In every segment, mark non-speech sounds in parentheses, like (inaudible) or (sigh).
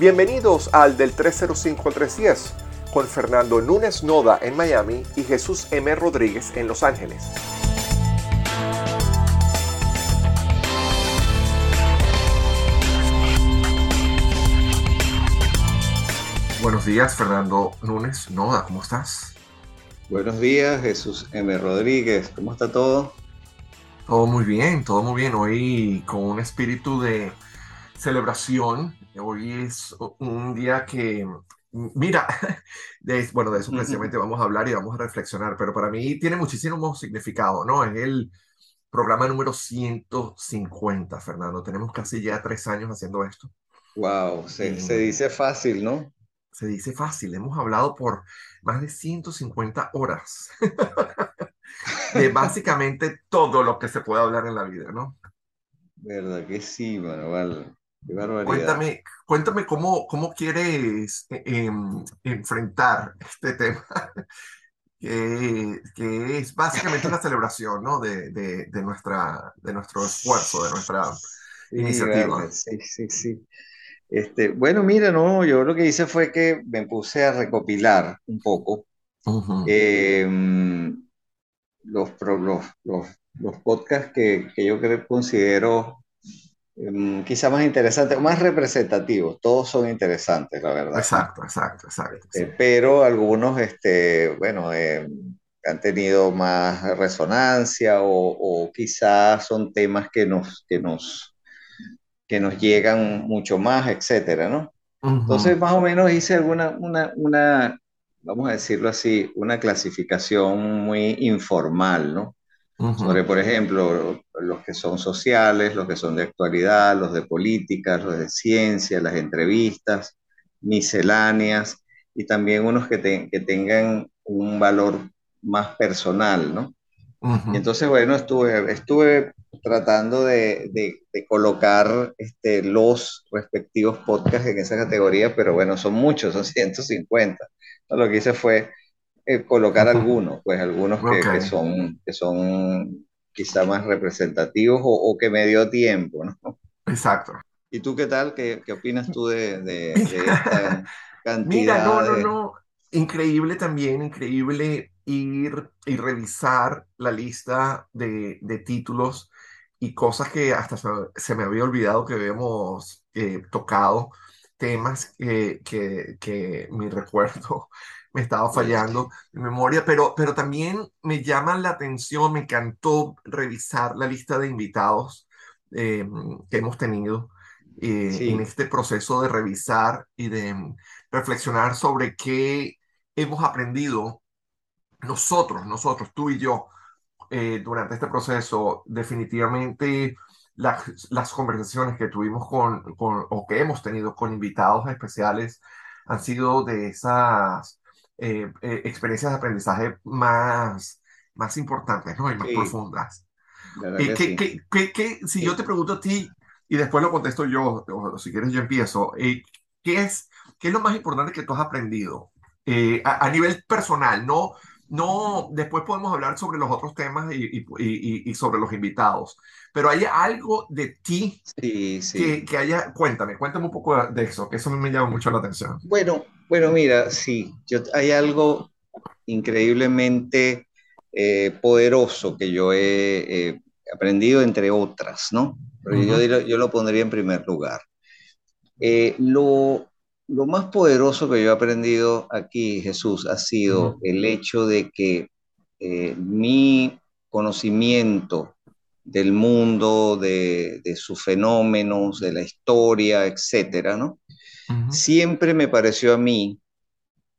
Bienvenidos al del 305 al 310 con Fernando Núñez Noda en Miami y Jesús M. Rodríguez en Los Ángeles. Buenos días, Fernando Núñez Noda, ¿cómo estás? Buenos días, Jesús M. Rodríguez, ¿cómo está todo? Todo muy bien, todo muy bien. Hoy con un espíritu de celebración. Hoy es un día que, mira, (laughs) bueno, de eso precisamente vamos a hablar y vamos a reflexionar, pero para mí tiene muchísimo significado, ¿no? Es el programa número 150, Fernando. Tenemos casi ya tres años haciendo esto. Wow, se, se dice fácil, ¿no? Se dice fácil. Hemos hablado por más de 150 horas. (laughs) de básicamente todo lo que se puede hablar en la vida, ¿no? (laughs) Verdad que sí, Manuel. Qué barbaridad. Cuéntame, cuéntame cómo, cómo quieres eh, em, enfrentar este tema, (laughs) que, que, es básicamente una celebración, ¿no? De, de, de, nuestra, de nuestro esfuerzo, de nuestra iniciativa. sí, sí, sí. Este, bueno, mira, no, yo lo que hice fue que me puse a recopilar un poco em, los, los, los, los, podcasts que, que yo considero quizá más interesantes, más representativos. Todos son interesantes, la verdad. Exacto, exacto, exacto. Este, pero algunos, este, bueno, em, han tenido más resonancia o, o quizás son temas que nos, que nos que nos llegan mucho más, etcétera, ¿no? Entonces, más o menos hice alguna, una, una, vamos a decirlo así, una clasificación muy informal, ¿no? Sobre, por ejemplo, los que son sociales, los que son de actualidad, los de política, los de ciencia, las entrevistas, misceláneas, y también unos que, que tengan un valor más personal, ¿no? Y entonces, bueno, estuve, estuve tratando de, de, colocar este, los respectivos podcasts en esa categoría, pero bueno, son muchos, son (laughs) 150. Entonces, lo que hice fue eh, colocar algunos, pues algunos que, que, son, que son quizá más representativos o, o, que me dio tiempo, ¿no? Exacto. ¿Y tú qué tal? ¿Qué, qué opinas tú de, de, (laughs) esta cantidad? Mira, no, no, no. Increíble también, increíble ir y revisar la lista de, de títulos y cosas que hasta se, me había olvidado que habíamos eh, tocado, temas que, que, mi (laughs) recuerdo me estaba fallando en memoria, pero, pero también me llama la atención, me encantó revisar la lista de invitados eh, que hemos tenido eh, en este proceso de revisar y de reflexionar sobre qué hemos aprendido nosotros, nosotros, tú y yo, eh, durante este proceso, definitivamente las, conversaciones que tuvimos con, con, o que hemos tenido con invitados especiales han sido de esas eh, eh, experiencias de aprendizaje más, más importantes ¿no? y más profundas. si yo te pregunto a ti, y después lo contesto yo, o si quieres yo empiezo, ¿qué, es, ¿qué es lo más importante que tú has aprendido a, a, nivel personal? No, no, después podemos hablar sobre los otros temas y, y, y, sobre los invitados, pero hay algo de ti sí, sí. Que, haya, cuéntame, cuéntame un poco de eso, que eso me llama mucho la atención. Bueno, bueno, mira, sí, yo, hay algo increíblemente eh, poderoso que yo he aprendido, entre otras, ¿no? Pero yo, yo, lo pondría en primer lugar. Eh, lo, lo más poderoso que yo he aprendido aquí, Jesús, ha sido el hecho de que eh, mi conocimiento del mundo, de, sus fenómenos, de la historia, etcétera, ¿no? Siempre me pareció a mí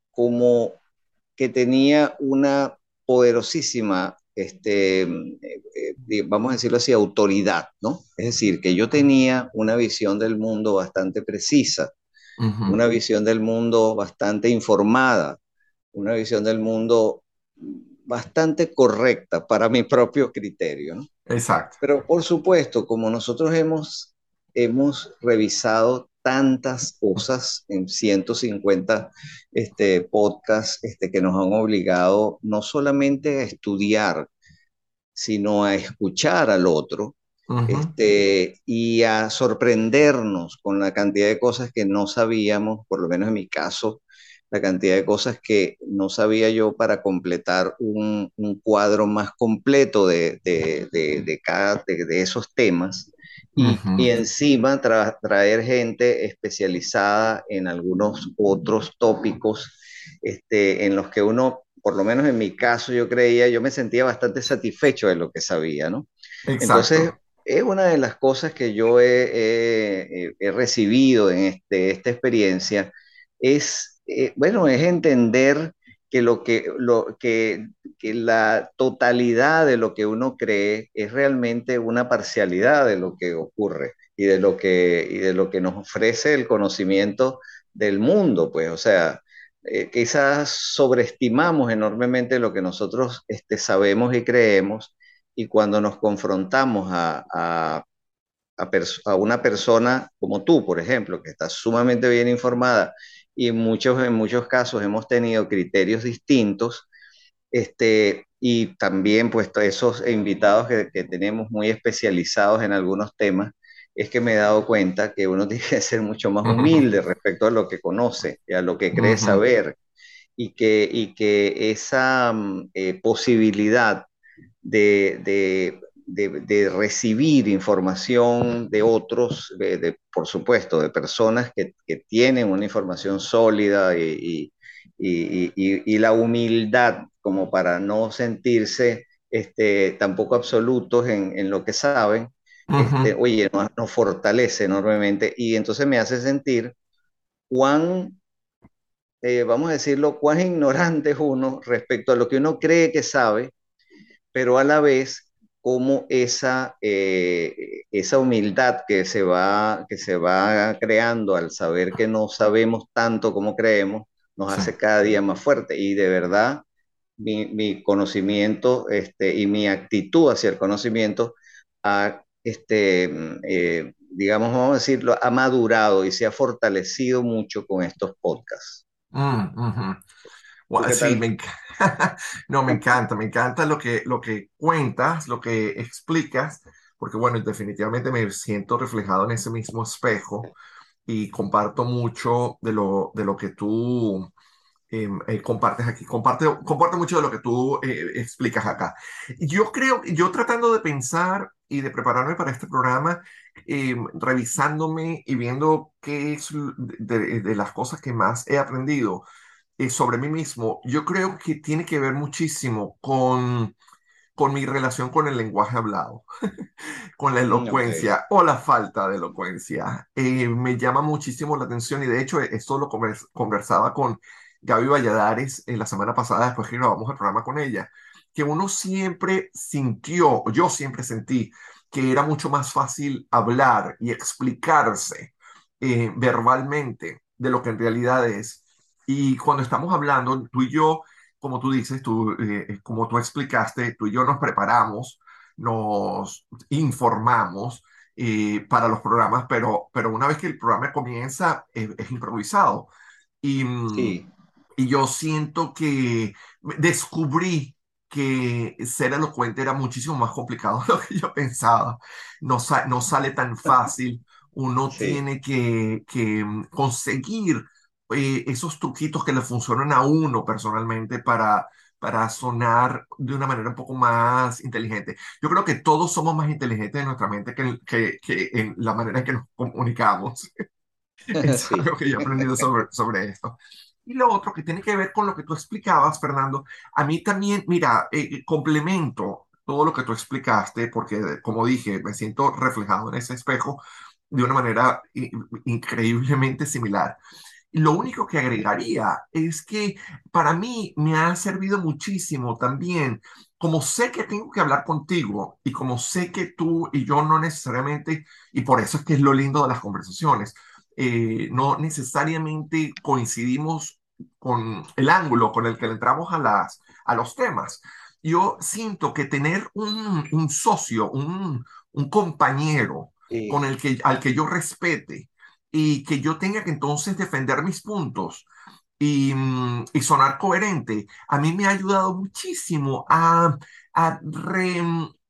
como que tenía una poderosísima, este, eh, eh, vamos a decirlo así, autoridad, ¿no? Es decir, que yo tenía una visión del mundo bastante precisa una visión del mundo bastante informada, una visión del mundo bastante correcta para mi propio criterio. ¿no? Exacto. Pero por supuesto, como nosotros hemos, hemos revisado tantas cosas en 150 este, podcasts este, que nos han obligado no solamente a estudiar, sino a escuchar al otro, este, y a sorprendernos con la cantidad de cosas que no sabíamos, por lo menos en mi caso, la cantidad de cosas que no sabía yo para completar un, un cuadro más completo de, de, de, cada, de, esos temas. Y, y encima traer gente especializada en algunos otros tópicos este, en los que uno, por lo menos en mi caso, yo creía, yo me sentía bastante satisfecho de lo que sabía, ¿no? Entonces, es una de las cosas que yo he, recibido en este, esta experiencia, es, eh, bueno, es entender que, lo que, lo, que, que, la totalidad de lo que uno cree es realmente una parcialidad de lo que ocurre y de lo que, y de lo que nos ofrece el conocimiento del mundo, pues, o sea, eh, quizás sobreestimamos enormemente lo que nosotros este, sabemos y creemos y cuando nos confrontamos a, a, a, una persona como tú, por ejemplo, que está sumamente bien informada y en muchos, en muchos casos hemos tenido criterios distintos, este, y también pues esos invitados que, que tenemos muy especializados en algunos temas, es que me he dado cuenta que uno (laughs) tiene que ser mucho más humilde respecto a lo que conoce y a lo que cree saber y que, y que esa mm, eh, posibilidad de, de, de, recibir información de otros, de, por supuesto, de personas que, que, tienen una información sólida y, y, y, la humildad como para no sentirse este, tampoco absolutos en, en lo que saben, este, oye, nos, fortalece enormemente. Y entonces me hace sentir cuán, eh, vamos a decirlo, cuán ignorante es uno respecto a lo que uno cree que sabe, pero a la vez como esa, eh, esa humildad que se, va, que se va creando al saber que no sabemos tanto como creemos, nos hace cada día más fuerte. Y de verdad, mi, mi conocimiento este, y mi actitud hacia el conocimiento ha este, eh, digamos, vamos a decirlo, ha madurado y se ha fortalecido mucho con estos podcasts. Mm, sí, me (laughs) no, me encanta, me encanta lo que, lo que cuentas, lo que explicas, porque bueno, definitivamente me siento reflejado en ese mismo espejo y comparto mucho de lo, de lo que tú Em, eh, compartes aquí, comparte, comparte mucho de lo que tú eh, explicas acá. Yo creo, yo tratando de pensar y de prepararme para este programa, em, revisándome y viendo qué es de, las cosas que más he aprendido eh, sobre mí mismo, yo creo que tiene que ver muchísimo con, con mi relación con el lenguaje hablado, (laughs) con la mm, elocuencia o la falta de elocuencia. me llama muchísimo la atención y de hecho esto lo conversaba con Gaby Valladares en la semana pasada, después que grabamos el programa con ella, que uno siempre sintió, yo siempre sentí, que era mucho más fácil hablar y explicarse eh, verbalmente de lo que en realidad es. Y cuando estamos hablando, tú y yo, como tú dices, tú, eh, como tú explicaste, tú y yo nos preparamos, nos informamos eh, para los programas, pero, pero una vez que el programa comienza, es improvisado. Y, sí. Y yo siento que descubrí que ser elocuente era muchísimo más complicado de lo que yo pensaba. No, no sale tan fácil. Uno tiene que, que mm, conseguir eh, esos truquitos que le funcionan a uno personalmente para, para sonar de una manera un poco más inteligente. Yo creo que todos somos más inteligentes en nuestra mente que, que, que en la manera en que nos comunicamos. (laughs) (laughs) es algo que yo he aprendido sobre, sobre esto. Y lo otro que tiene que ver con lo que tú explicabas, Fernando, a mí también, mira, eh, eh, complemento todo lo que tú explicaste, porque como dije, me siento reflejado en ese espejo de una manera increíblemente similar. Lo único que agregaría es que para mí me ha servido muchísimo también, como sé que tengo que hablar contigo y como sé que tú y yo no necesariamente, y por eso es que es lo lindo de las conversaciones, eh, no necesariamente coincidimos con el ángulo con el que le entramos a, las, a los temas. Yo siento que tener un, un socio, un, un compañero con el que, al que yo respete y que yo tenga que entonces defender mis puntos y, y sonar coherente, a mí me ha ayudado muchísimo a, a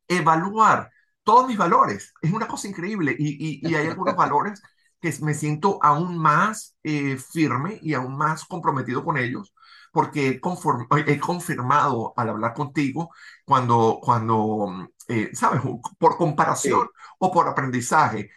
reevaluar todos mis valores. Es una cosa increíble y, y, y hay algunos (laughs) valores que me siento aún más eh, firme y aún más comprometido con ellos porque he, he, confirmado al hablar contigo cuando, cuando eh, ¿sabes? Por comparación o por aprendizaje,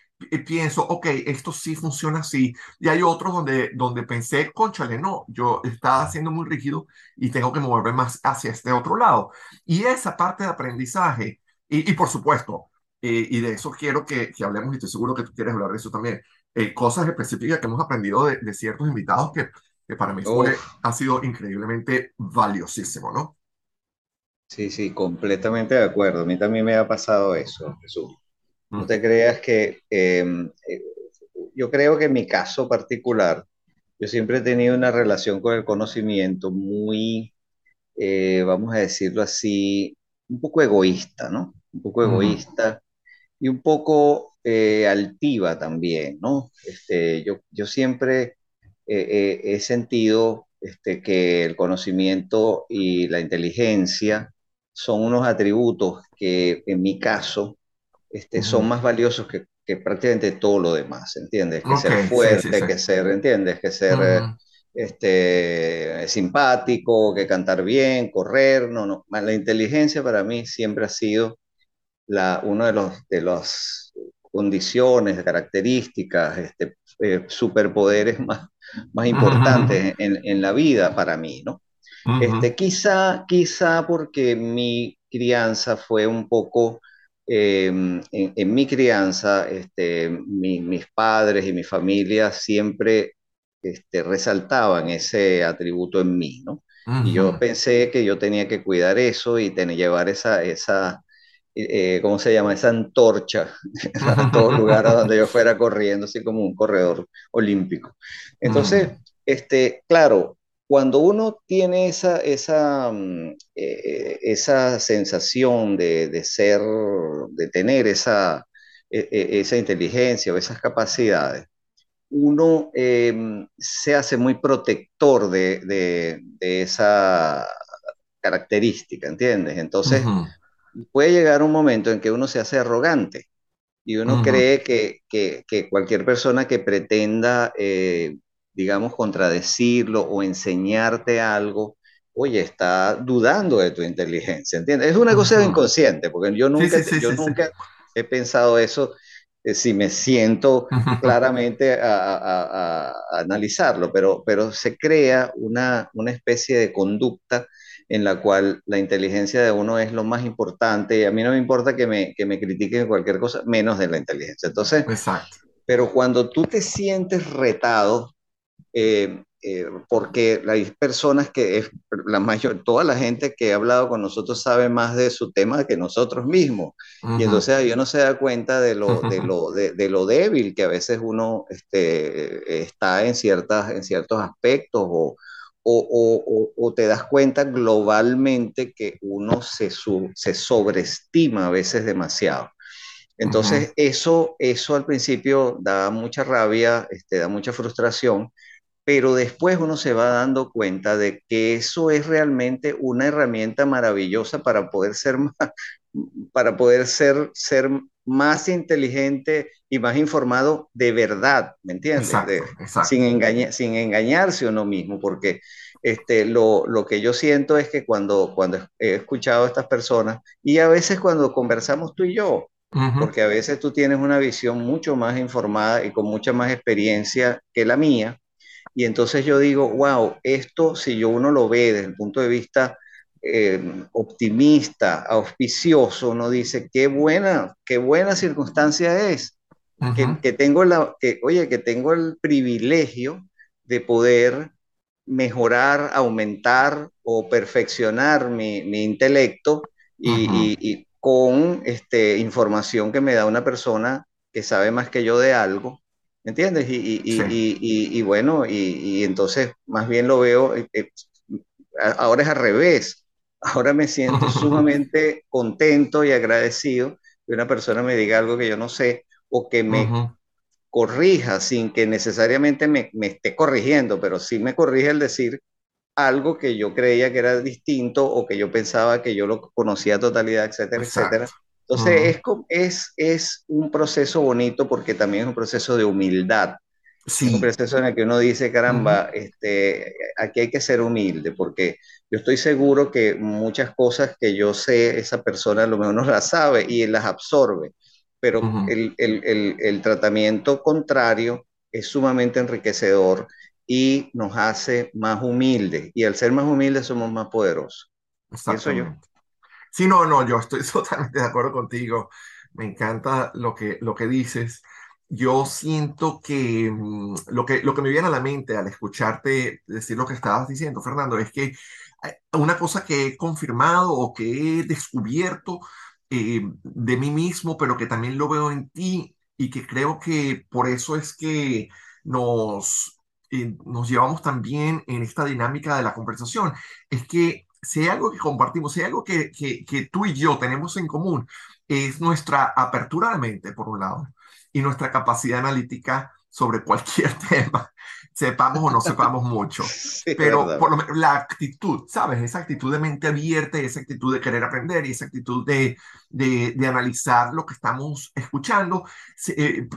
pienso, ok, esto sí funciona así. Y hay otros donde, donde pensé, conchale, no, yo estaba siendo muy rígido y tengo que moverme más hacia este otro lado. Y esa parte de aprendizaje, y, y por supuesto, eh, y de eso quiero que, que, hablemos, y estoy seguro que tú quieres hablar de eso también, eh, cosas específicas que hemos aprendido de, de ciertos invitados que, que para mí fue, ha sido increíblemente valiosísimo, ¿no? Sí, sí, completamente de acuerdo. A mí también me ha pasado eso, Jesús. No te creas que, em, eh, yo creo que en mi caso particular, yo siempre he tenido una relación con el conocimiento muy, eh, vamos a decirlo así, un poco egoísta, ¿no? Un poco egoísta y un poco eh, altiva también, ¿no? Este, yo, yo siempre he sentido este, que el conocimiento y la inteligencia son unos atributos que en mi caso este, son más valiosos que, que, prácticamente todo lo demás, ¿entiendes? Que ser fuerte, que ser, ¿entiendes? Que ser este, simpático, que cantar bien, correr, no, no. La inteligencia para mí siempre ha sido la, uno de los de las condiciones, características, este, eh, superpoderes más, más importantes en, en, la vida para mí, ¿no? Este, quizá, quizá porque mi crianza fue un poco Em, en, mi crianza, este, mis padres y mi familia siempre este, resaltaban ese atributo en mí, ¿no? Y yo pensé que yo tenía que cuidar eso y tener, llevar esa, esa eh, ¿cómo se llama? Esa antorcha (laughs) a todo lugar a donde yo fuera corriendo, así como un corredor olímpico. (laughs) Entonces, este, claro, cuando uno tiene esa, esa, mm, eh, esa sensación de, ser, de tener esa, e, e, esa inteligencia o esas capacidades, uno em, se hace muy protector de, esa característica, ¿entiendes? Entonces, puede llegar un momento en que uno se hace arrogante y uno cree que, cualquier persona que pretenda eh, digamos, contradecirlo o enseñarte algo, oye, está dudando de tu inteligencia, ¿entiendes? Es una cosa inconsciente, porque yo nunca, yo nunca he pensado eso eh, si me siento claramente a, analizarlo, pero, pero se crea una, una especie de conducta en la cual la inteligencia de uno es lo más importante y a mí no me importa que me, que me critiquen cualquier cosa menos de la inteligencia. Entonces, Exacto. pero cuando tú te sientes retado eh, eh, porque hay personas que, es, la mayor, toda la gente que ha hablado con nosotros sabe más de su tema que nosotros mismos. Y entonces uno se da cuenta de lo, de lo, de, lo débil que a veces uno este, está en, ciertas, en ciertos aspectos o, o, o, te das cuenta globalmente que uno se, se sobreestima a veces demasiado. Entonces, eso, eso al principio da mucha rabia, este, da mucha frustración, pero después uno se va dando cuenta de que eso es realmente una herramienta maravillosa para poder ser más, (laughs) para poder ser, ser más inteligente y más informado de verdad, ¿me entiendes? Sin, sin engañarse uno mismo, porque este, lo, lo, que yo siento es que cuando, cuando he escuchado a estas personas, y a veces cuando conversamos tú y yo, porque a veces tú tienes una visión mucho más informada y con mucha más experiencia que la mía, y entonces yo digo, wow, esto si yo uno lo ve desde el punto de vista eh, optimista, auspicioso, uno dice, qué buena, qué buena circunstancia es, que, tengo la, que, oye, que tengo el privilegio de poder mejorar, aumentar o perfeccionar mi, intelecto y, con este, información que me da una persona que sabe más que yo de algo ¿Me entiendes? Y, y, y, y bueno, y, entonces más bien lo veo, eh, eh, ahora es al revés. Ahora me siento (laughs) sumamente contento y agradecido que una persona me diga algo que yo no sé o que me corrija sin que necesariamente me, me, esté corrigiendo, pero sí me corrige el decir algo que yo creía que era distinto o que yo pensaba que yo lo conocía a totalidad, etcétera, etcétera. Entonces es, es, es un proceso bonito porque también es un proceso de humildad. Sí. Es un proceso en el que uno dice, caramba, este, aquí hay que ser humilde, porque yo estoy seguro que muchas cosas que yo sé, esa persona a lo mejor no las sabe y las absorbe, pero el, el, el, el, tratamiento contrario es sumamente enriquecedor y nos hace más humildes, y al ser más humildes somos más poderosos. Eso yo. Sí, no, no, yo estoy (laughs) totalmente de acuerdo contigo. Me encanta lo que, lo que dices. Yo siento que, mm, lo que lo que me viene a la mente al escucharte decir lo que estabas diciendo, Fernando, es que una cosa que he confirmado o que he descubierto eh, de mí mismo, pero que también lo veo en ti y que creo que por eso es que nos, eh, nos llevamos también en esta dinámica de la conversación, es que si hay algo que compartimos, si hay algo que, que, que tú y yo tenemos en común, es nuestra apertura de mente, por un lado, y nuestra capacidad analítica sobre cualquier (laughs) tema sepamos o no sepamos mucho. (laughs) pero por lo menos la actitud, ¿sabes? Esa actitud de mente abierta esa actitud de querer aprender y esa actitud de, de, de analizar lo que estamos escuchando, eh,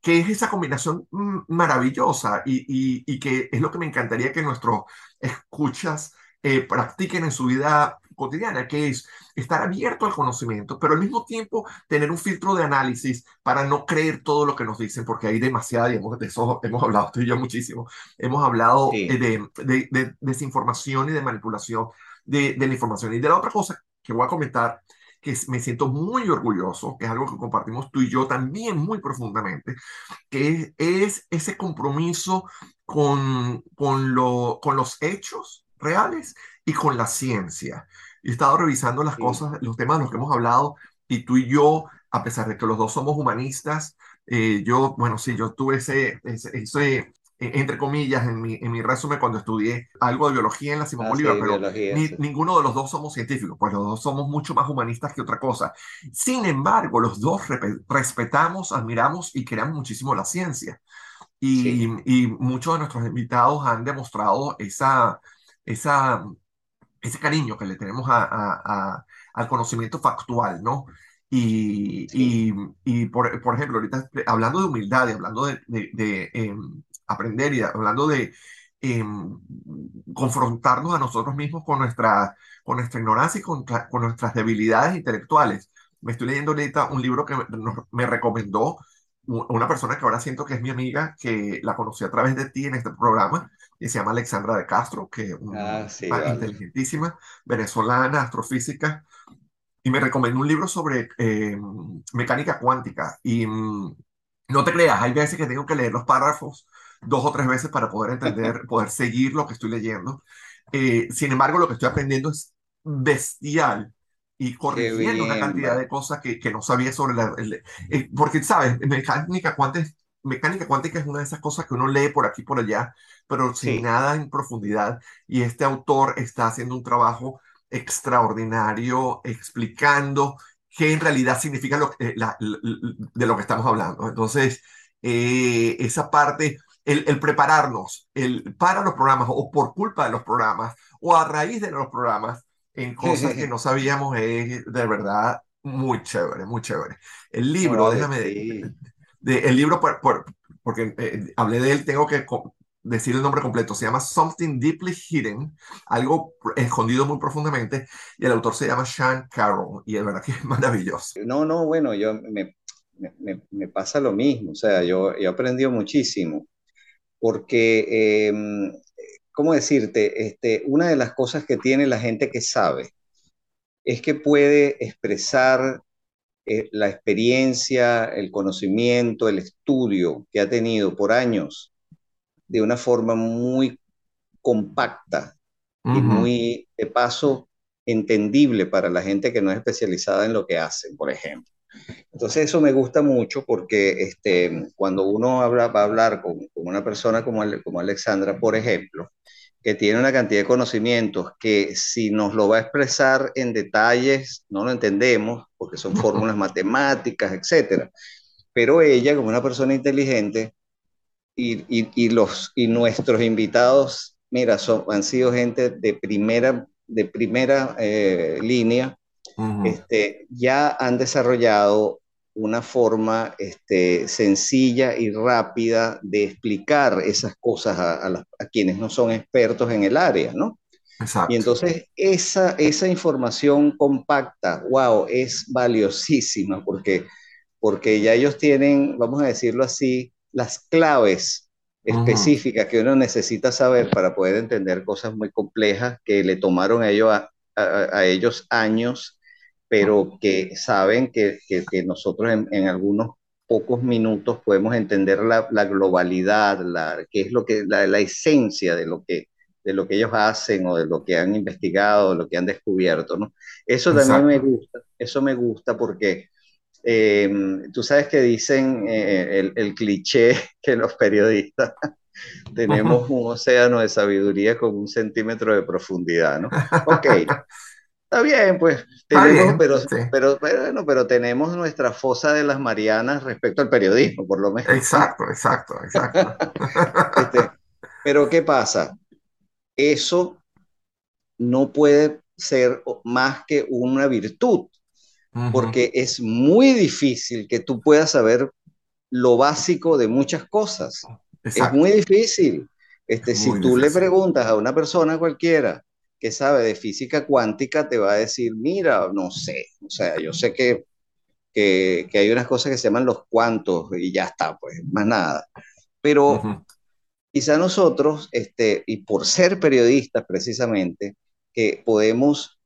que es esa combinación maravillosa y, y, y, que es lo que me encantaría que nuestros escuchas eh, practiquen en su vida cotidiana, que es estar abierto al conocimiento, pero al mismo tiempo tener un filtro de análisis para no creer todo lo que nos dicen, porque hay demasiada, y hemos, de eso (laughs) hemos hablado tú y yo muchísimo, hemos hablado eh, de, de, desinformación y de manipulación de, de la información. Y de la otra cosa que voy a comentar, que me siento muy orgulloso, que es algo que compartimos tú y yo también muy profundamente, que es, ese compromiso con, con, lo, con los hechos reales y con la ciencia. He estado revisando las cosas, los temas de los que hemos hablado, y tú y yo, a pesar de que los dos somos humanistas, eh, yo, bueno, sí, yo tuve ese, ese, e, entre comillas, en mi, en mi resumen cuando estudié algo de biología en la Simón ah, Bolívar, pero ninguno de los dos somos científicos, pues los dos somos mucho más humanistas que otra cosa. Sin embargo, los dos respetamos, admiramos y queremos muchísimo la ciencia. Y, y, muchos de nuestros invitados han demostrado esa, esa ese cariño que le tenemos a, al conocimiento factual, ¿no? Y, y, por, por, ejemplo, ahorita hablando de humildad y hablando de, de, em, aprender y hablando de em, confrontarnos a nosotros mismos con nuestra, con nuestra ignorancia y con, con, nuestras debilidades intelectuales. Me estoy leyendo ahorita un libro que me, me recomendó una persona que ahora siento que es mi amiga, que la conocí a través de ti en este programa, y se llama Alexandra de Castro, que es una ah, inteligentísima, venezolana, astrofísica, y me recomendó un libro sobre eh, mecánica cuántica. Y mm, no te creas, hay veces que tengo que leer los párrafos dos o tres veces para poder entender, (laughs) poder seguir lo que estoy leyendo. Eh, sin embargo, lo que estoy aprendiendo es bestial y corrigiendo una cantidad de cosas que, que, no sabía sobre la... Eh, porque, ¿sabes? Mecánica cuántica, mecánica cuántica es una de esas cosas que uno lee por aquí por allá, pero sin nada en profundidad. Y este autor está haciendo un trabajo extraordinario explicando qué en realidad significa lo, eh, de lo que estamos hablando. Entonces, eh, esa parte, el, el, prepararnos el, para los programas o por culpa de los programas o a raíz de los programas, en cosas que no sabíamos es de verdad muy chévere, muy chévere. El libro, déjame de, el libro, por, por, porque eh, hablé de él, tengo que decir el nombre completo, se llama Something Deeply Hidden, algo escondido muy profundamente, y el autor se llama Sean Carroll, y es verdad que es maravilloso. No, no, bueno, yo me, me, pasa lo mismo, o sea, yo, he aprendido muchísimo, porque em, ¿cómo decirte? Este, una de las cosas que tiene la gente que sabe es que puede expresar eh, la experiencia, el conocimiento, el estudio que ha tenido por años de una forma muy compacta y muy, de paso, entendible para la gente que no es especializada en lo que hacen, por ejemplo. Entonces eso me gusta mucho porque este, cuando uno habla, va a hablar con, con una persona como, como Alexandra, por ejemplo, que tiene una cantidad de conocimientos que si nos lo va a expresar en detalles no lo entendemos porque son (laughs) fórmulas matemáticas, etcétera. Pero ella, como una persona inteligente, y, y, los, y nuestros invitados, mira, son, han sido gente de primera, de primera eh, línea este, ya han desarrollado una forma este, sencilla y rápida de explicar esas cosas a, a, quienes no son expertos en el área, ¿no? Exacto. Y entonces esa, esa información compacta, wow, es valiosísima porque, porque ya ellos tienen, vamos a decirlo así, las claves específicas que uno necesita saber para poder entender cosas muy complejas que le tomaron a ellos, a, a ellos años pero que saben que, que, nosotros en, en, algunos pocos minutos podemos entender la, la globalidad, la, qué es lo que, la, la, esencia de lo, que, de lo que ellos hacen o de lo que han investigado, de lo que han descubierto, ¿no? Eso también me gusta, eso me gusta porque eh, tú sabes que dicen eh, el, el, cliché (laughs) que los periodistas (laughs) tenemos un océano de sabiduría con un centímetro de profundidad, ¿no? Ok, Está bien, pues, tenemos, pero, pero, bueno, pero tenemos nuestra fosa de las Marianas respecto al periodismo, por lo menos. Exacto, exacto, exacto. (laughs) Este, pero ¿qué pasa? Eso no puede ser más que una virtud, porque es muy difícil que tú puedas saber lo básico de muchas cosas. Es muy difícil. Este, si tú le preguntas a una persona cualquiera, que sabe de física cuántica te va a decir, mira, no sé, o sea, yo sé que, que, hay unas cosas que se llaman los cuantos y ya está, pues, más nada. Pero quizá nosotros, este, y por ser periodistas precisamente, que podemos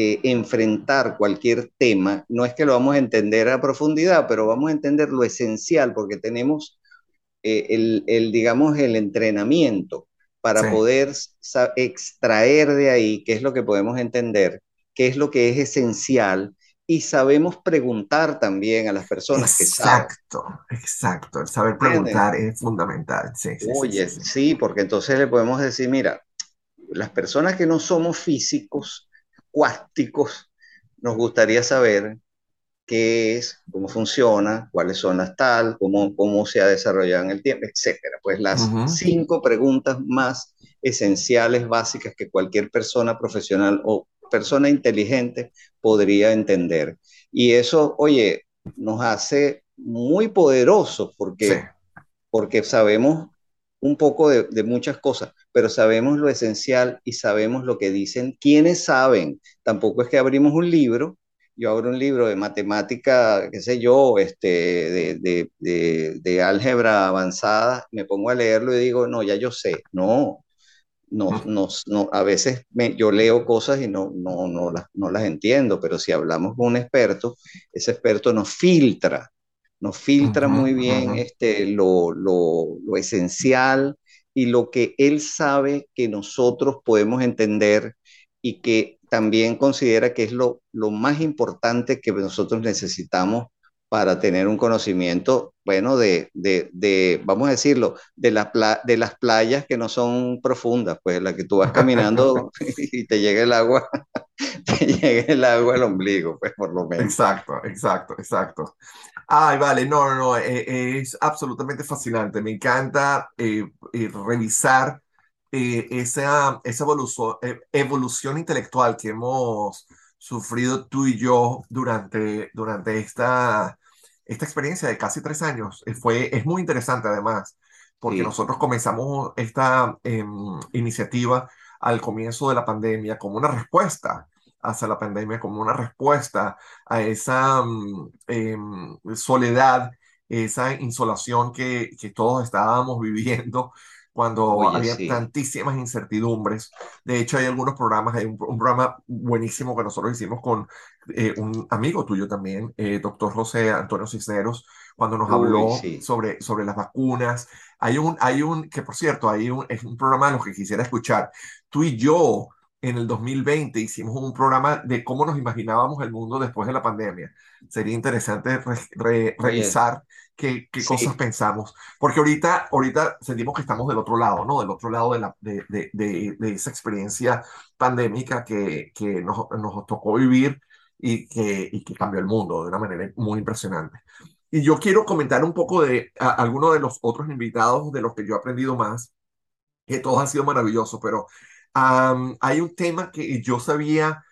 eh, enfrentar cualquier tema, no es que lo vamos a entender a profundidad, pero vamos a entender lo esencial, porque tenemos eh, el, el, digamos, el entrenamiento para poder extraer de ahí qué es lo que podemos entender, qué es lo que es esencial y sabemos preguntar también a las personas que saben. Exacto, exacto. El saber preguntar es fundamental. Sí, Oye, sí, porque entonces le podemos decir, mira, las personas que no somos físicos, cuánticos, nos gustaría saber qué es, cómo funciona, cuáles son las tal, cómo, cómo se ha desarrollado en el tiempo, etcétera. Pues las cinco preguntas más esenciales, básicas que cualquier persona profesional o persona inteligente podría entender. Y eso, oye, nos hace muy poderosos porque, porque sabemos un poco de, de, muchas cosas, pero sabemos lo esencial y sabemos lo que dicen quienes saben. Tampoco es que abrimos un libro. Yo abro un libro de matemática, qué sé yo, este, de, de, álgebra avanzada, me pongo a leerlo y digo, no, ya yo sé, no, no, no, no a veces me, yo leo cosas y no, no, no, las, no las entiendo, pero si hablamos con un experto, ese experto nos filtra, nos filtra muy bien este, lo, lo, lo esencial y lo que él sabe que nosotros podemos entender y que también considera que es lo, lo más importante que nosotros necesitamos para tener un conocimiento, bueno, de, de, de vamos a decirlo, de, la de las playas que no son profundas, pues la que tú vas caminando (laughs) (laughs) y te llega el agua, (laughs) te llega el agua al ombligo, pues por lo menos. Exacto, exacto, exacto. Ay, vale, no, no, no, eh, es absolutamente fascinante. Me encanta eh, eh, revisar esa, esa evolución, evolución intelectual que hemos sufrido tú y yo durante, durante esta, esta experiencia de casi tres años. Fue, es muy interesante además, porque nosotros comenzamos esta em, iniciativa al comienzo de la pandemia como una respuesta hacia la pandemia, como una respuesta a esa mm, em, soledad, esa insolación que, que todos estábamos (laughs) viviendo cuando había tantísimas incertidumbres. De hecho, hay algunos programas, hay un, programa buenísimo que nosotros hicimos con eh, un amigo tuyo también, eh, doctor José Antonio Cisneros, cuando nos habló sobre, sobre las vacunas. Hay un, hay un, que por cierto, hay un, es un programa de los que quisiera escuchar. Tú y yo en el 2020 hicimos un programa de cómo nos imaginábamos el mundo después de la pandemia. Sería interesante revisar qué, qué cosas pensamos, porque ahorita, ahorita sentimos que estamos del otro lado, ¿no? Del otro lado de, la, de, de, de, esa experiencia pandémica que, que nos, nos, tocó vivir y que, y que cambió el mundo de una manera muy impresionante. Y yo quiero comentar un poco de algunos de los otros invitados de los que yo he aprendido más, que todos han sido maravillosos, pero hay un tema que yo sabía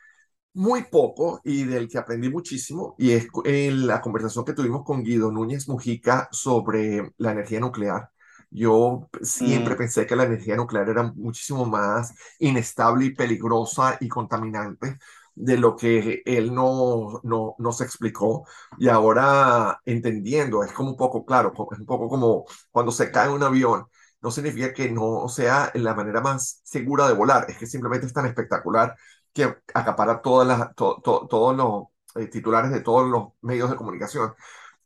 muy poco y del que aprendí muchísimo, y es en la conversación que tuvimos con Guido Núñez Mujica sobre la energía nuclear. Yo siempre Mm, pensé que la energía nuclear era muchísimo más inestable y peligrosa y contaminante de lo que él no, no nos explicó. Y ahora entendiendo, es como un poco, claro, es un poco como cuando se cae un avión. No significa que no sea la manera más segura de volar, es que simplemente es tan espectacular que acapara todas las, to- to- todos los eh, titulares de todos los medios de comunicación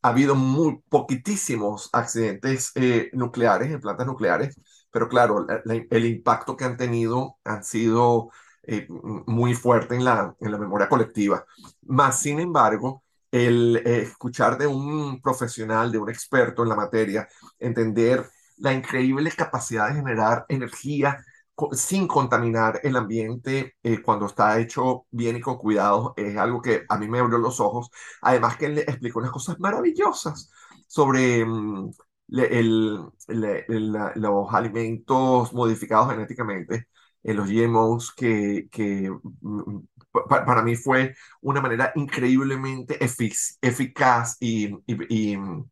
ha habido muy poquitísimos accidentes eh, nucleares en plantas nucleares, pero claro, la- la- el impacto que han tenido han sido eh, muy fuerte en la, en la memoria colectiva. Más sin embargo, el escuchar de un profesional, de un experto en la materia, entender la increíble capacidad de generar energía sin contaminar el ambiente eh, cuando está hecho bien y con cuidado, es algo que a mí me abrió los ojos. Además que él le explicó unas cosas maravillosas sobre mm, le- el- le- el- la- los alimentos modificados genéticamente, en los GMOs, que, que mm, pa- para mí fue una manera increíblemente efic- eficaz y, y- y, mm,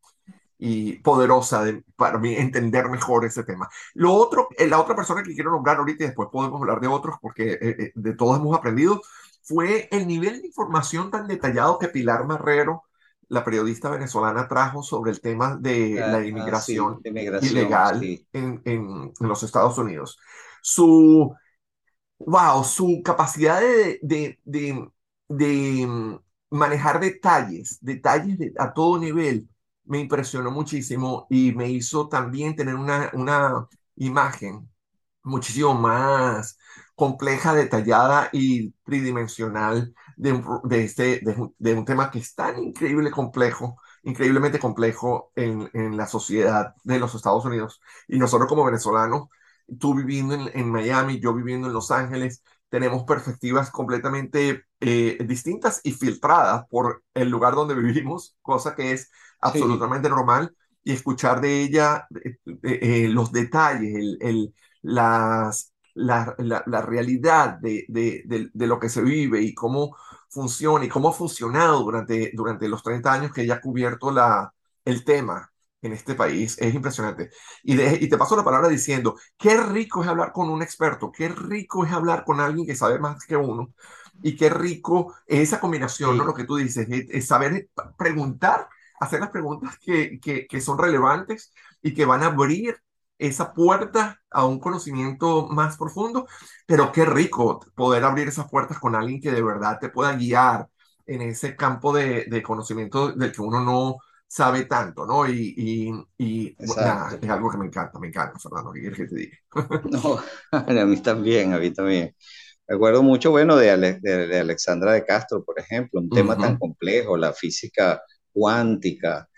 y poderosa de, para mí (laughs) entender mejor ese tema. Lo otro, eh, la otra persona que quiero nombrar ahorita y después podemos hablar de otros porque eh, eh, de todos hemos aprendido, fue el nivel de información tan detallado que Pilar Marrero, la periodista venezolana, trajo sobre el tema de ah, la ah, sí, inmigración de migración, ilegal sí, en, en, en los Estados Unidos. Su, wow, su capacidad de, de, de, de, mm, manejar detalles, detalles de- a todo nivel, me impresionó muchísimo y me hizo también tener una, una imagen muchísimo más compleja, detallada y tridimensional de un, de este, de tema que es tan increíble complejo, increíblemente complejo en, en la sociedad de los Estados Unidos. Y nosotros como venezolanos, tú viviendo en, en Miami, yo viviendo en Los Ángeles, tenemos perspectivas completamente eh, distintas y filtradas por el lugar donde (laughs) vivimos, cosa que es sí, absolutamente normal. Y escuchar de ella eh, eh, eh, los detalles, el, el, las, la, la, la realidad de, de, de, de, lo que se vive y cómo funciona y cómo ha funcionado durante, durante los 30 años que ella ha cubierto la, el tema en este país es impresionante. Y, de, y te paso la palabra diciendo, qué rico es hablar con un experto, qué rico es hablar con alguien que sabe más que uno y qué rico es esa combinación, ¿no? Lo sí, que tú dices, es, es saber preguntar, hacer las preguntas que, que, que son relevantes y que van a abrir esa puerta a un conocimiento más profundo, pero qué rico poder abrir esas puertas con alguien que de verdad te pueda guiar en ese campo de, de conocimiento del que uno no sabe tanto, ¿no? Y, y, y bueno, nada, es algo que me encanta, me encanta, Fernando, ¿qué quieres que te diga? (laughs) No, (laughs) a mí también, a mí también. Recuerdo mucho, bueno, de, Ale- de- de Alexandra de Castro, por ejemplo, un tema tan Ujú, complejo, la física cuántica,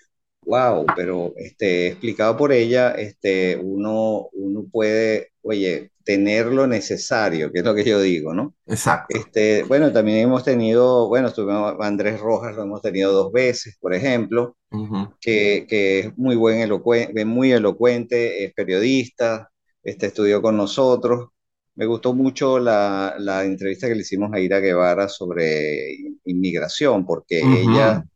wow, pero este, explicado por ella, este, uno, uno puede, oye, tener lo necesario, que es lo que yo digo, ¿no? Exacto. Este, bueno, también hemos tenido, bueno, estuvimos, Andrés Rojas lo hemos tenido dos veces, por ejemplo, Ujú, que, que es muy buen elocuente, muy elocuente, es periodista, este, estudió con nosotros. Me gustó mucho la, la entrevista que le hicimos a Ira Guevara sobre inmigración, porque ella, ujú,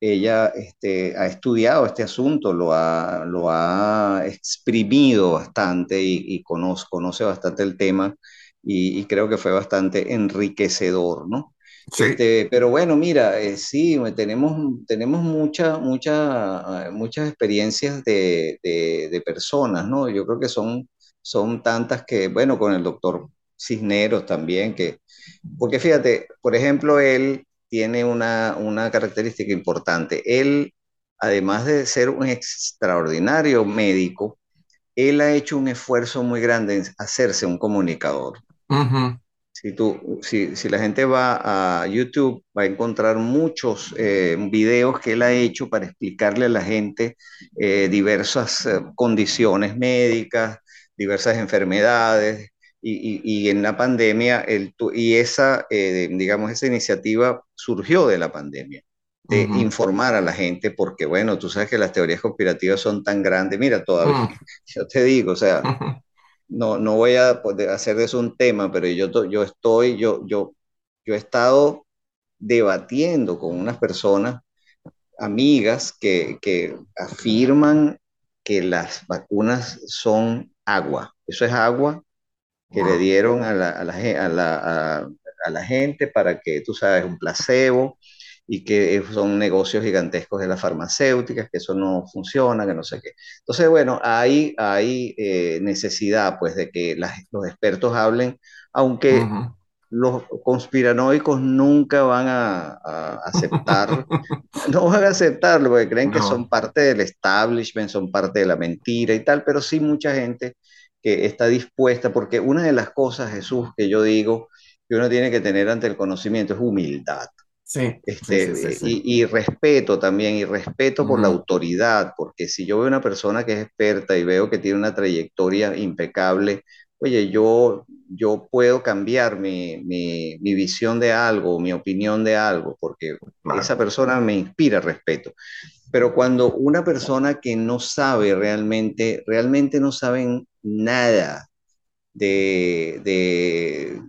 ella este, ha estudiado este asunto, lo ha, lo ha exprimido bastante y, y conoce, conoce bastante el tema y, y creo que fue bastante enriquecedor, ¿no? Sí, Este, pero bueno, mira, eh, sí, tenemos, tenemos mucha, mucha, muchas experiencias de, de- de personas, ¿no? Yo creo que son, son tantas que, bueno, con el doctor Cisneros también, que, porque fíjate, por ejemplo, él tiene una, una característica importante. Él, además de ser un extraordinario médico, él ha hecho un esfuerzo muy grande en hacerse un comunicador. Si, tú, si, si la gente va a YouTube, va a encontrar muchos eh, videos que él ha hecho para explicarle a la gente eh, diversas eh, condiciones médicas, diversas enfermedades, y, y, y en la pandemia, el, y esa, eh, digamos, esa iniciativa surgió de la pandemia, de ujú, informar a la gente, porque bueno, tú sabes que las teorías conspirativas son tan grandes, mira, todavía, ujú, (laughs) yo te digo, o sea, ujú, no, no voy a hacer de eso un tema, pero yo, yo estoy, yo, yo, yo he estado debatiendo con unas personas, amigas, que, que afirman que las vacunas son agua. Eso es agua que le dieron a la, a la, a la, a la gente para que, tú sabes, un placebo y que son negocios gigantescos de las farmacéuticas, que eso no funciona, que no sé qué. Entonces, bueno, hay, hay eh, necesidad pues de que las, los expertos hablen, aunque uh -huh. Los conspiranoicos nunca van a, a aceptar, (laughs) no van a aceptarlo porque creen no. que son parte del establishment, son parte de la mentira y tal, pero sí mucha gente que está dispuesta, porque una de las cosas, Jesús, que yo digo que uno tiene que tener ante el conocimiento es humildad. Sí, este, sí, sí, y, y, respeto también, y respeto uh -huh. por la autoridad, porque si yo veo una persona que es experta y veo que tiene una trayectoria impecable, oye, yo, yo puedo cambiar mi, mi, mi visión de algo, mi opinión de algo, porque claro. esa persona me inspira respeto. Pero cuando una persona que no sabe realmente, realmente no saben nada de, de,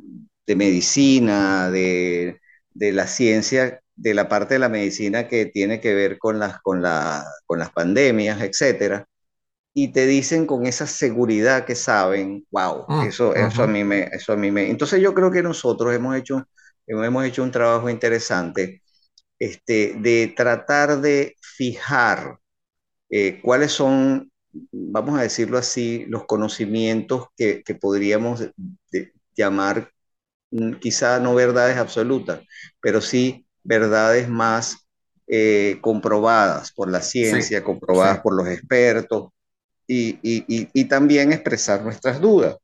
de medicina, de de la ciencia, de la parte de la medicina que tiene que ver con las, con la, con las pandemias, etcétera, y te dicen con esa seguridad que saben, wow, mm, eso, uh -huh. eso, a mí me, eso a mí me... Entonces yo creo que nosotros hemos hecho, hemos hecho un trabajo interesante este, de tratar de fijar eh, cuáles son, vamos a decirlo así, los conocimientos que, que podríamos de, de llamar quizá no verdades absolutas, pero sí verdades más eh, comprobadas por la ciencia, sí, comprobadas sí. por los expertos, y, y, y, también expresar nuestras dudas,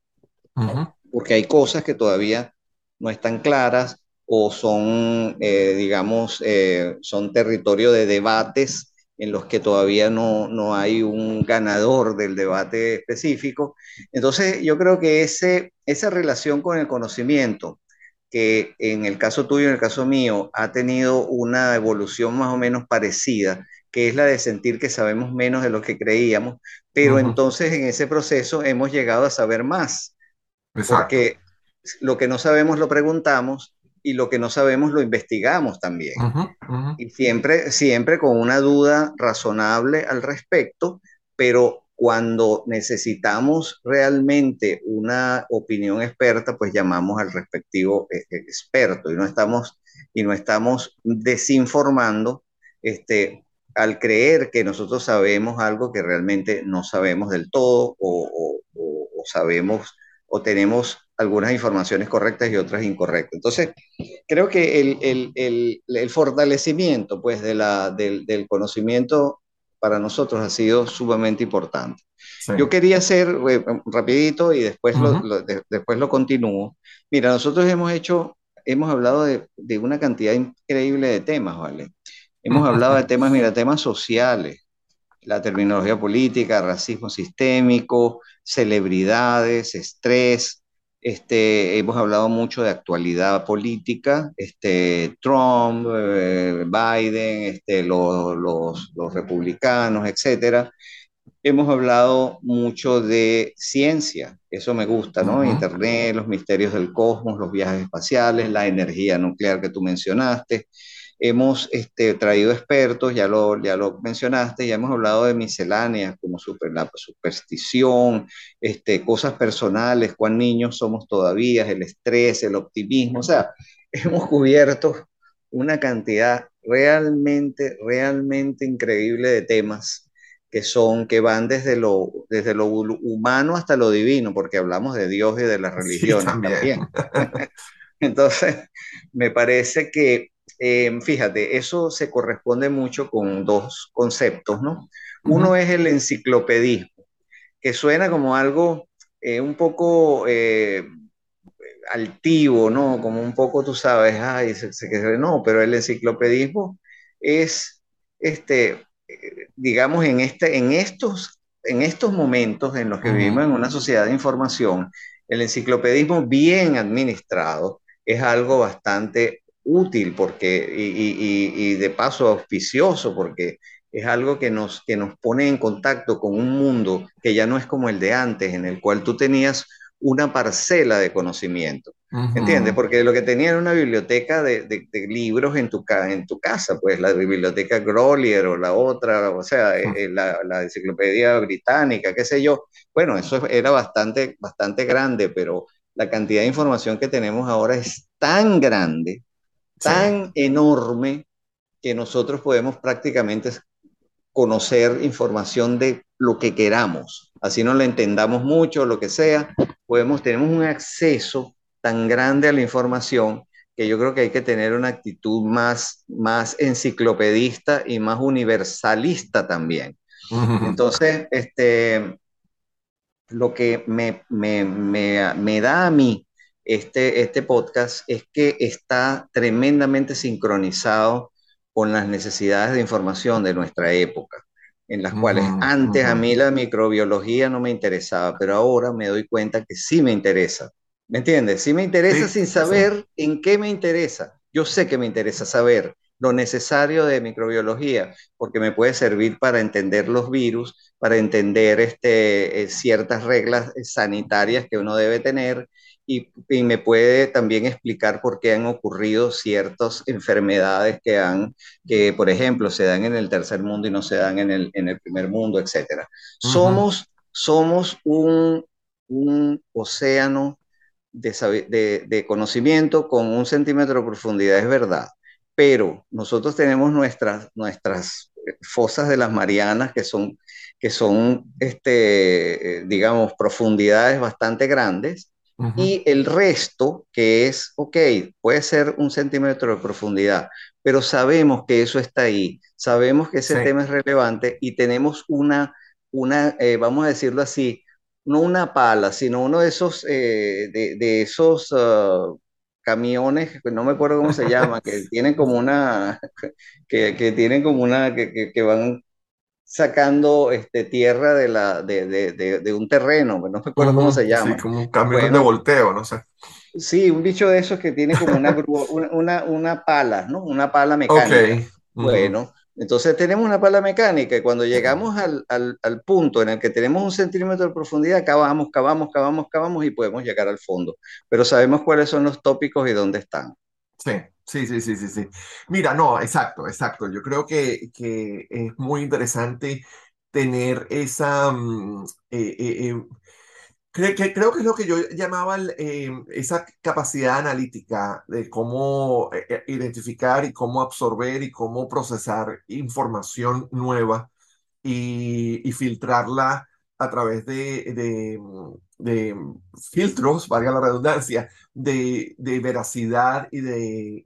uh -huh. porque hay cosas que todavía no están claras o son, eh, digamos, eh, son territorio de debates en los que todavía no, no hay un ganador del debate específico. Entonces, yo creo que ese, esa relación con el conocimiento, que en el caso tuyo, en el caso mío, ha tenido una evolución más o menos parecida, que es la de sentir que sabemos menos de lo que creíamos, pero uh -huh. entonces en ese proceso hemos llegado a saber más. Exacto. Porque lo que no sabemos lo preguntamos y lo que no sabemos lo investigamos también. Uh -huh, uh -huh. Y siempre, siempre con una duda razonable al respecto, pero cuando necesitamos realmente una opinión experta, pues llamamos al respectivo eh, eh, experto y no estamos, y no estamos desinformando este, al creer que nosotros sabemos algo que realmente no sabemos del todo o, o, o sabemos o tenemos algunas informaciones correctas y otras incorrectas. Entonces, creo que el, el, el, el fortalecimiento pues, de la, del, del, conocimiento para nosotros ha sido sumamente importante. Sí. Yo quería hacer eh, rapidito y después, uh -huh. lo, lo, de, después lo continúo. Mira, nosotros hemos hecho, hemos hablado de, de una cantidad increíble de temas, ¿vale? Hemos hablado de temas, mira, (laughs) temas sociales, la terminología política, racismo sistémico, celebridades, estrés, este, hemos hablado mucho de actualidad política, este, Trump, eh, Biden, este, los, los, los, republicanos, etc. Hemos hablado mucho de ciencia, eso me gusta, ¿no? Uh -huh. Internet, los misterios del cosmos, los viajes espaciales, la energía nuclear que tú mencionaste. Hemos este, traído expertos, ya lo, ya lo mencionaste, ya hemos hablado de misceláneas como super, la superstición, este, cosas personales, cuán niños somos todavía, el estrés, el optimismo, o sea, hemos cubierto una cantidad realmente, realmente increíble de temas que son, que van desde lo, desde lo humano hasta lo divino, porque hablamos de Dios y de las religiones sí, también. también. (laughs) Entonces, me parece que eh, fíjate, eso se corresponde mucho con dos conceptos, ¿no? Uno uh -huh. es el enciclopedismo, que suena como algo eh, un poco eh, altivo, ¿no? Como un poco, tú sabes, ay, se, se, no, pero el enciclopedismo es, este, digamos, en, este, en, estos, en estos momentos en los que uh -huh. vivimos en una sociedad de información, el enciclopedismo bien administrado es algo bastante útil porque, y, y, y, de paso auspicioso porque es algo que nos, que nos pone en contacto con un mundo que ya no es como el de antes, en el cual tú tenías una parcela de conocimiento. ¿Entiendes? Porque lo que tenía era una biblioteca de, libros en tu, en tu casa, pues la biblioteca Grolier o la otra, o sea, eh, eh, la, la, enciclopedia británica, qué sé yo. Bueno, eso era bastante, bastante grande, pero la cantidad de información que tenemos ahora es tan grande, tan enorme, que nosotros podemos prácticamente conocer información de lo que queramos. Así no la entendamos mucho, lo que sea, podemos, tenemos un acceso tan grande a la información que yo creo que hay que tener una actitud más, más enciclopedista y más universalista también. Entonces, este, lo que me, me, me, me, da a mí este, este podcast es que está tremendamente sincronizado con las necesidades de información de nuestra época, en las cuales antes a mí la microbiología no me interesaba, pero ahora me doy cuenta que sí me interesa. ¿Me entiendes? Sí me interesa sin saber en qué me interesa. Yo sé que me interesa saber lo necesario de microbiología, porque me puede servir para entender los virus, para entender este, eh, ciertas reglas sanitarias que uno debe tener y, me puede también explicar por qué han ocurrido ciertas enfermedades que han, que por ejemplo se dan en el tercer mundo y no se dan en el, en el primer mundo, etc. Somos, somos un, un océano de, de, conocimiento con un centímetro de profundidad, es verdad, pero nosotros tenemos nuestras, nuestras fosas de las Marianas que son, que son este, eh, digamos, profundidades bastante grandes y el resto, que es, ok, puede ser un centímetro de profundidad, pero sabemos que eso está ahí, sabemos que ese tema es relevante y tenemos una, una eh, vamos a decirlo así, no una pala, sino uno de esos, eh, de, esos ah, camiones, no me acuerdo cómo se (laughs) llama, que tienen como una, (laughs) que, que tienen como una, que, que, van sacando este, tierra de, la, de, de, de un terreno, no me acuerdo cómo se llama. Sí, como un camión de volteo, no sé. Sí, un bicho de esos que tiene como una, (laughs) una, una, pala, ¿no? Una pala mecánica. Bueno, entonces tenemos una pala mecánica y cuando llegamos al, al, al, punto en el que tenemos un centímetro de profundidad, cavamos, cavamos, cavamos, cavamos y podemos llegar al fondo. Pero sabemos cuáles son los tópicos y dónde están. Sí, sí, sí, sí, sí, sí. Mira, no, exacto, exacto. Yo creo que, que es muy interesante tener esa, mm, eh, eh, Creo que, creo que es lo que yo llamaba em, esa capacidad analítica de cómo eh, identificar y cómo absorber y cómo procesar información nueva y, filtrarla a través de, de, filtros, valga la redundancia, de, veracidad y de,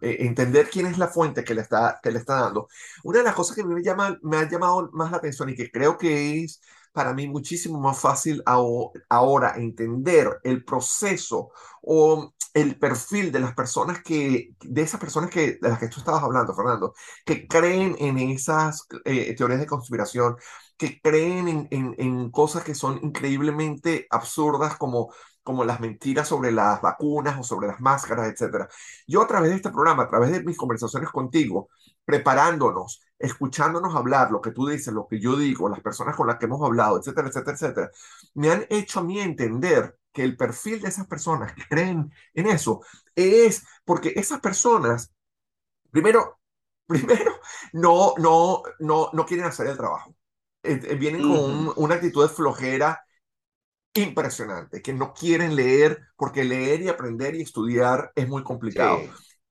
eh, entender quién es la fuente que le, está, que le está dando. Una de las cosas que me, llama, me ha llamado más la atención y que creo que es para mí muchísimo más fácil ahora entender el proceso o el perfil de las personas que, de esas personas que, de las que tú estabas hablando, Fernando, que creen en esas eh, teorías de conspiración, que creen en, en, cosas que son increíblemente absurdas como, como las mentiras sobre las vacunas o sobre las máscaras, etc. Yo a través de este programa, a través de mis conversaciones contigo, preparándonos, escuchándonos hablar, lo que tú dices, lo que yo digo, las personas con las que hemos hablado, etcétera, etcétera, etcétera, me han hecho a mí entender que el perfil de esas personas que creen en eso es porque esas personas, primero, (laughs) primero, no, no, no, no quieren hacer el trabajo. Eh, eh, vienen con una actitud de flojera impresionante, que no quieren leer porque leer y aprender y estudiar es muy complicado.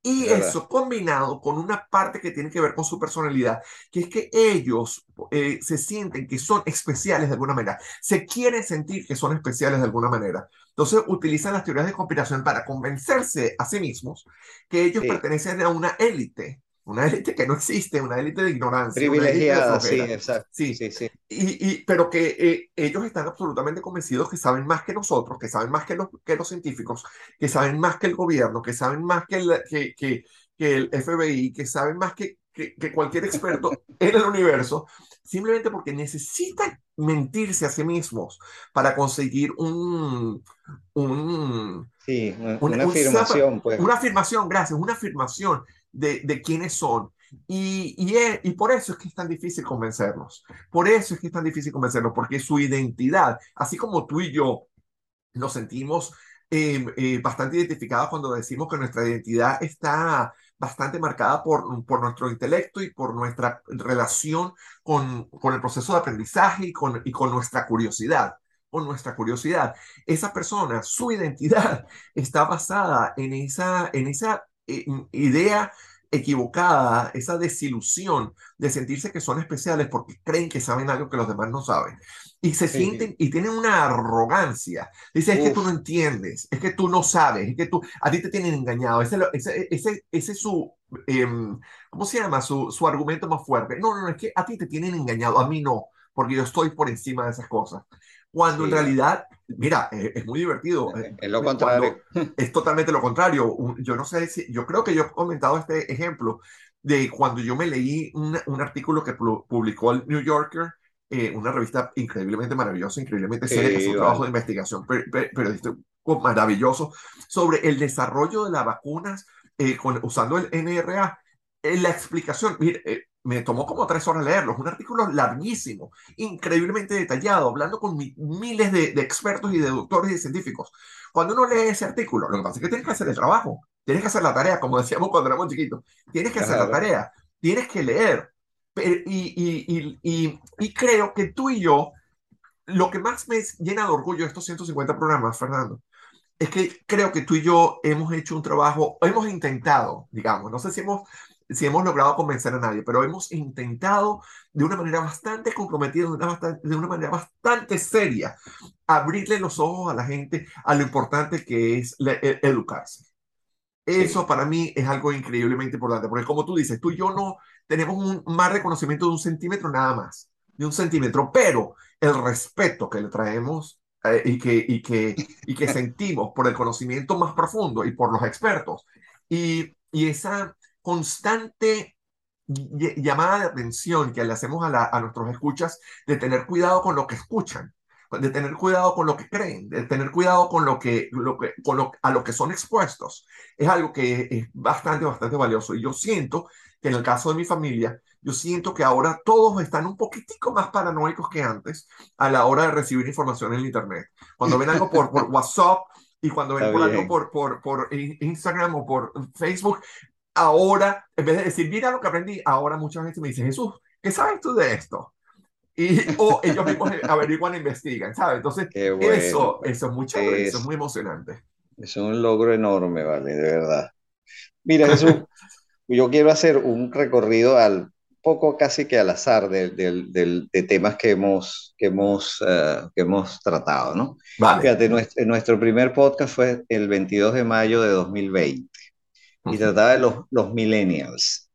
Y eso combinado con una parte que tiene que ver con su personalidad, que es que ellos eh, se sienten que son especiales de alguna manera, se quieren sentir que son especiales de alguna manera. Entonces utilizan las teorías de conspiración para convencerse a sí mismos que ellos pertenecen a una élite una élite que no existe, una élite de ignorancia. Privilegiada, sí, exacto. Sí, sí, sí. Y, y pero que eh, ellos están absolutamente convencidos que saben más que nosotros, que saben más que los, que los científicos, que saben más que el gobierno, que saben más que el, que, que, que el FBI, que saben más que, que, cualquier experto (laughs) en el universo, simplemente porque necesitan mentirse a sí mismos para conseguir un... un sí, una, afirmación. pues. Una afirmación, gracias, una afirmación de, de quiénes son. Y, y, y, por eso es que es tan difícil convencerlos. Por eso es que es tan difícil convencerlos, porque su identidad, así como tú y yo nos sentimos eh, bastante identificados cuando decimos que nuestra identidad está bastante marcada por, por nuestro intelecto y por nuestra relación con, con el proceso de aprendizaje y con, y con nuestra curiosidad con nuestra curiosidad. Esa persona, su identidad (laughs) está basada en esa, en esa idea equivocada, esa desilusión de sentirse que son especiales porque creen que saben algo que los demás no saben. Y se sienten y tienen una arrogancia. Dice, es que tú no entiendes, es que tú no sabes, es que tú, a ti te tienen engañado. Ese, ese, ese, ese es su, em, ¿cómo se llama? Su, su argumento más fuerte. No, no, no, es que a ti te tienen engañado, a mí no, porque yo estoy por encima de esas cosas. Cuando en realidad, mira, es, muy divertido. Es, eh, lo contrario. es totalmente lo contrario. Yo no sé si, yo creo que yo he comentado este ejemplo de cuando yo me leí un, un artículo que publicó el New Yorker, eh, una revista increíblemente maravillosa, increíblemente seria, es un trabajo de investigación periodístico maravilloso sobre el desarrollo de las vacunas eh, con, usando el NRA. La explicación, mire, me tomó como tres horas leerlo. Es un artículo larguísimo, increíblemente detallado, hablando con miles de, expertos y de doctores y científicos. Cuando uno lee ese artículo, lo que pasa es que tienes que hacer el trabajo, tienes que hacer la tarea, como (laughs) decíamos cuando éramos chiquitos. Tienes que hacer la tarea, tienes que leer. y, y, y, creo que tú y yo, lo que más me llena de orgullo de estos 150 programas, Fernando, es que creo que tú y yo hemos hecho un trabajo, hemos intentado, digamos, no sé si hemos si hemos logrado convencer a nadie, pero hemos intentado de una manera bastante comprometida, de una, de una manera bastante seria, abrirle los ojos a la gente a lo importante que es e, educarse. Eso para mí es algo increíblemente importante, porque como tú dices, tú y yo no tenemos un más reconocimiento de un centímetro nada más, de un centímetro, pero el respeto que le traemos eh, y, que, y, que, y que (laughs) sentimos por el conocimiento más profundo y por los expertos, y, y esa constante llamada de atención que le hacemos a, a, nuestros escuchas de tener cuidado con lo que escuchan, de tener cuidado con lo que creen, de tener cuidado con lo que, lo que, con lo, a lo que son expuestos, es algo que es bastante, bastante valioso. Y yo siento que en el caso de mi familia, yo siento que ahora todos están un poquitico más paranoicos que antes a la hora de recibir información en Internet. Cuando ven algo por, por (laughs) WhatsApp y cuando ven algo por, por, por Instagram o por Facebook, ahora, en vez de decir, mira lo que aprendí, ahora muchas veces me dicen, Jesús, ¿qué sabes tú de esto? Y, o ellos mismos averiguan e investigan, ¿sabes? Entonces, eso, eso es muy chévere, eso es muy emocionante. Es un logro enorme, ¿vale? De verdad. Mira, Jesús, (laughs) yo quiero hacer un recorrido al poco casi que al azar de, de, temas que hemos, que hemos, eh, que hemos tratado, ¿no? Vale. Fíjate, nuestro, nuestro primer podcast fue el 22 de mayo de 2020 y trataba de los, los millennials.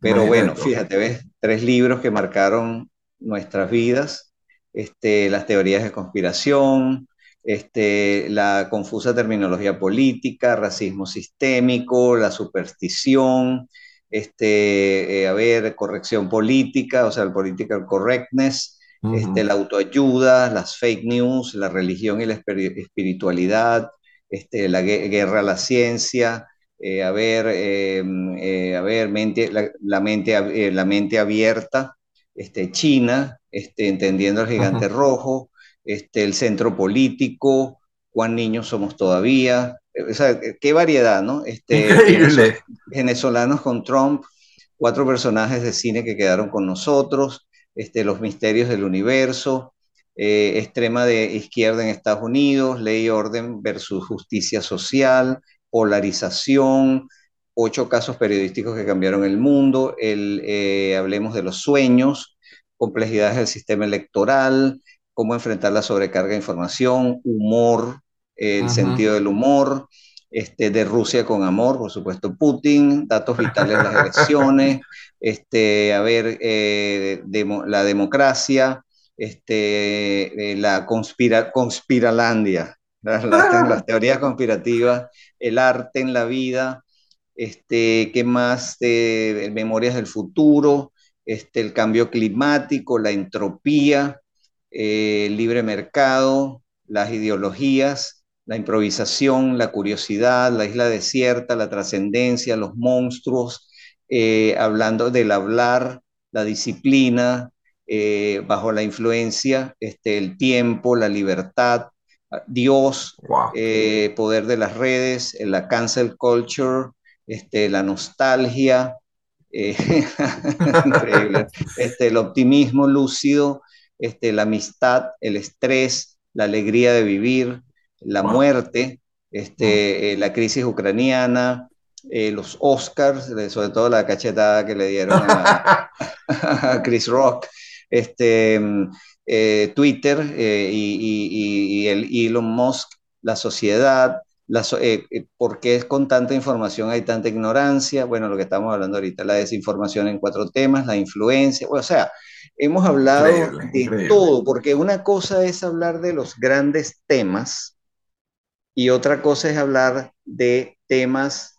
Pero bueno, fíjate, ves, tres libros que marcaron nuestras vidas, este, las teorías de conspiración, este, la confusa terminología política, racismo sistémico, la superstición, este, eh, a ver, corrección política, o sea, el political correctness, este, la autoayuda, las fake news, la religión y la espiritualidad, este, la guerra a la ciencia, eh, a ver, em, eh, a ver mente, la, mente, eh, la mente abierta, este, China, este, entendiendo el gigante rojo, este, el centro político, cuán niños somos todavía, o sea, qué variedad, ¿no? Este, Increíble. Venezolanos con Trump, cuatro personajes de cine que quedaron con nosotros, este, los misterios del universo, extrema de izquierda en Estados Unidos, ley y orden versus justicia social, polarización, ocho casos periodísticos que cambiaron el mundo, el, eh, hablemos de los sueños, complejidades del sistema electoral, cómo enfrentar la sobrecarga de información, humor, el sentido del humor, este, de Rusia con amor, por supuesto Putin, datos vitales de las elecciones, (laughs) este, a ver, eh, la democracia, este, eh, la conspira, conspiralandia, las, teorías conspirativas, el arte en la vida, este, ¿qué más? de Memorias del futuro, este, el cambio climático, la entropía, eh, el libre mercado, las ideologías, la improvisación, la curiosidad, la isla desierta, la trascendencia, los monstruos, eh, hablando del hablar, la disciplina, eh, bajo la influencia, este, el tiempo, la libertad, Dios, eh, poder de las redes, la cancel culture, este, la nostalgia, eh, (laughs) increíble, este, el optimismo lúcido, este, la amistad, el estrés, la alegría de vivir, la muerte, este, eh, la crisis ucraniana, los Oscars, sobre todo la cachetada que le dieron a, (laughs) a Chris Rock, este, eh, Twitter eh, y, el Elon Musk, la sociedad, la, eh, por qué con tanta información hay tanta ignorancia, bueno, lo que estamos hablando ahorita, la desinformación en cuatro temas, la influencia, o sea, hemos hablado de todo, porque una cosa es hablar de los grandes temas y otra cosa es hablar de temas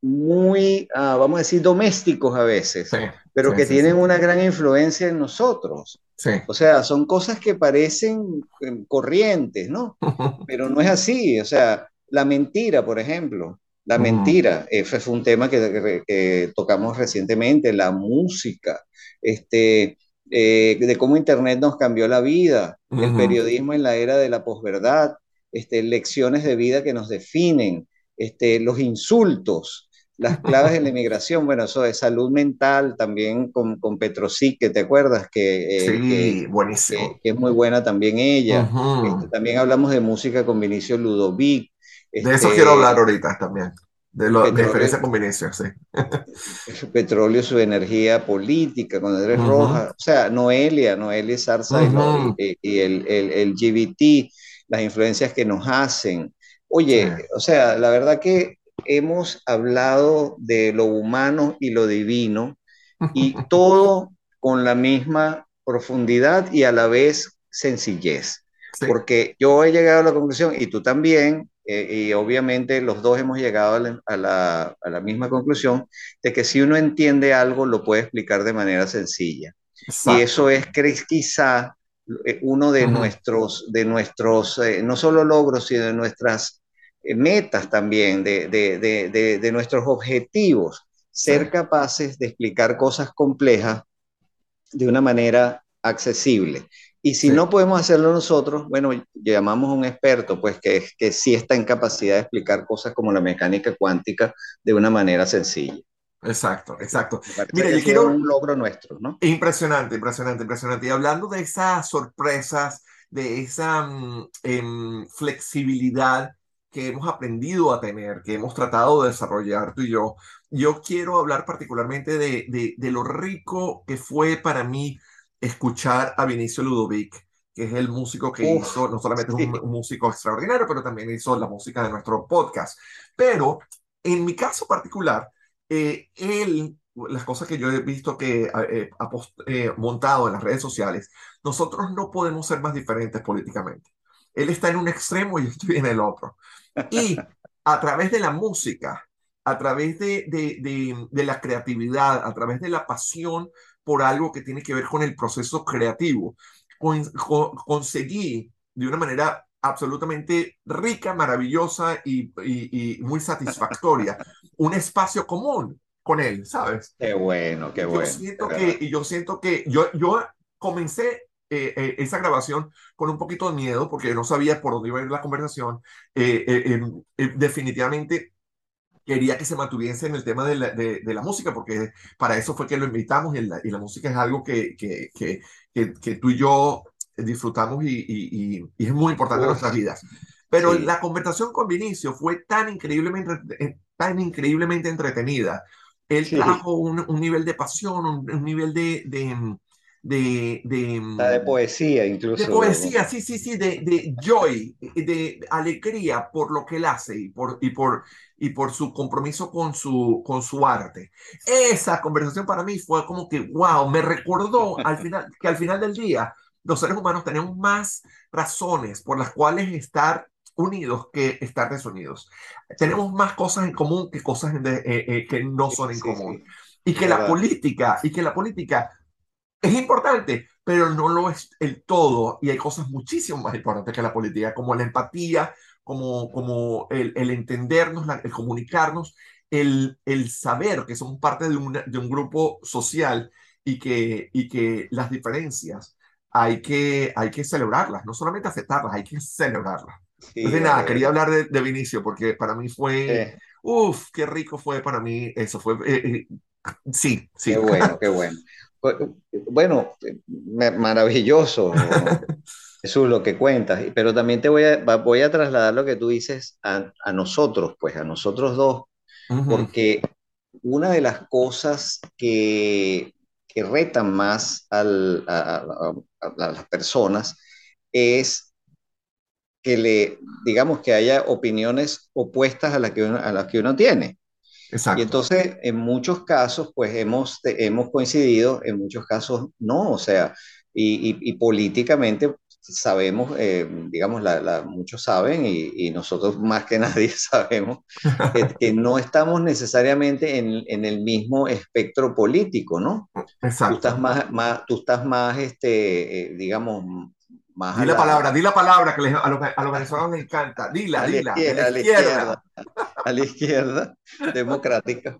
muy, ah, vamos a decir, domésticos a veces, pero que tienen una gran influencia en nosotros. O sea, son cosas que parecen eh, corrientes, ¿no? (laughs) Pero no es así. O sea, la mentira, por ejemplo. La mentira, ese fue un tema que, tocamos recientemente, la música, este, eh, de cómo Internet nos cambió la vida, el periodismo en la era de la posverdad, este, lecciones de vida que nos definen, este, los insultos, las claves de la inmigración, bueno, eso de salud mental también con, con Petrosic, que te acuerdas que, eh, sí, buenísimo. Que, es muy buena también ella. Este, también hablamos de música con Vinicio Ludovic. de eso este, quiero hablar ahorita también. De la diferencia con Vinicio, sí. Petróleo, su energía política, con Andrés Rojas, o sea, Noelia, Noelia Sarza y, y, el, el, el, GBT, las influencias que nos hacen. Oye, o sea, la verdad que hemos hablado de lo humano y lo divino y (laughs) todo con la misma profundidad y a la vez sencillez. Porque yo he llegado a la conclusión, y tú también, eh, y obviamente los dos hemos llegado a la, misma conclusión, de que si uno entiende algo, lo puede explicar de manera sencilla. Y eso es quizá uno de nuestros, de nuestros eh, no solo logros, sino de nuestras eh, metas también, de, de, de, nuestros objetivos, ser capaces de explicar cosas complejas de una manera accesible. Y si no podemos hacerlo nosotros, bueno, llamamos a un experto, pues que, que sí está en capacidad de explicar cosas como la mecánica cuántica de una manera sencilla. Exacto, exacto. Mira, yo quiero un logro nuestro, ¿no? Impresionante, impresionante, impresionante. Y hablando de esas sorpresas, de esa mm, em, flexibilidad que hemos aprendido a tener, que hemos tratado de desarrollar tú y yo. Yo quiero hablar particularmente de, de, lo rico que fue para mí escuchar a Vinicio Ludovic, que es el músico que hizo, no solamente es un, músico extraordinario, pero también hizo la música de nuestro podcast. Pero en mi caso particular, eh, él, las cosas que yo he visto que eh, ha eh, montado en las redes sociales, nosotros no podemos ser más diferentes políticamente. Él está en un extremo y yo estoy en el otro. Y a través de la música, a través de, de, de, la creatividad, a través de la pasión por algo que tiene que ver con el proceso creativo, conseguí de una manera absolutamente rica, maravillosa y, y, muy satisfactoria un espacio común con él, ¿sabes? Qué bueno, qué bueno. Yo siento que, y yo siento que yo, yo comencé eh, eh, esa grabación con un poquito de miedo porque no sabía por dónde iba a ir la conversación. Eh, definitivamente quería que se mantuviese en el tema de la, de, la, música porque para eso fue que lo invitamos y la, y la música es algo que, que, que, que, tú y yo disfrutamos y, y, y es muy importante en nuestras vidas. Pero la conversación con Vinicio fue tan increíblemente, tan increíblemente entretenida. Él trajo un, un, nivel de pasión, un, un nivel de, de, de, de, de poesía incluso. De poesía, sí, sí, sí, de, de joy, de alegría por lo que él hace y por, y por, y por su compromiso con su, con su arte. Esa conversación para mí fue como que, wow, me recordó al final, que al final del día los seres humanos tenemos más razones por las cuales estar unidos que estar desunidos. Tenemos más cosas en común que cosas eh, eh, que no son en común. Y que la política, y que la política es importante, pero no lo es el todo. Y hay cosas muchísimo más importantes que la política, como la empatía, como, como el, el entendernos, el comunicarnos, el, el saber que somos parte de, una, de un grupo social y que, y que las diferencias hay que, hay que celebrarlas, no solamente aceptarlas, hay que celebrarlas. de nada, quería hablar de, de, Vinicio porque para mí fue, uff, qué rico fue para mí, eso fue, eh, eh, sí, sí. Qué bueno, qué bueno. Bueno, maravilloso. (laughs) Eso es lo que cuentas, pero también te voy a, voy a trasladar lo que tú dices a, a nosotros, pues a nosotros dos, porque una de las cosas que, que retan más al, a, a, las personas es que le, digamos, que haya opiniones opuestas a, la que a las que uno tiene. Exacto. Y entonces, en muchos casos, pues hemos, hemos coincidido, en muchos casos no, o sea, y, y, y políticamente sabemos, eh, digamos, la, la, muchos saben y, y, nosotros (laughs) más que nadie (laughs) sabemos que, (laughs) que no estamos necesariamente en, en, el mismo espectro político, ¿no? Exacto. Tú estás más, más, tú estás más este, eh, digamos, más... Di la, la, palabra, di la palabra que les, a, los, a los venezolanos les encanta, dila, dila. A la izquierda, a la izquierda democrática.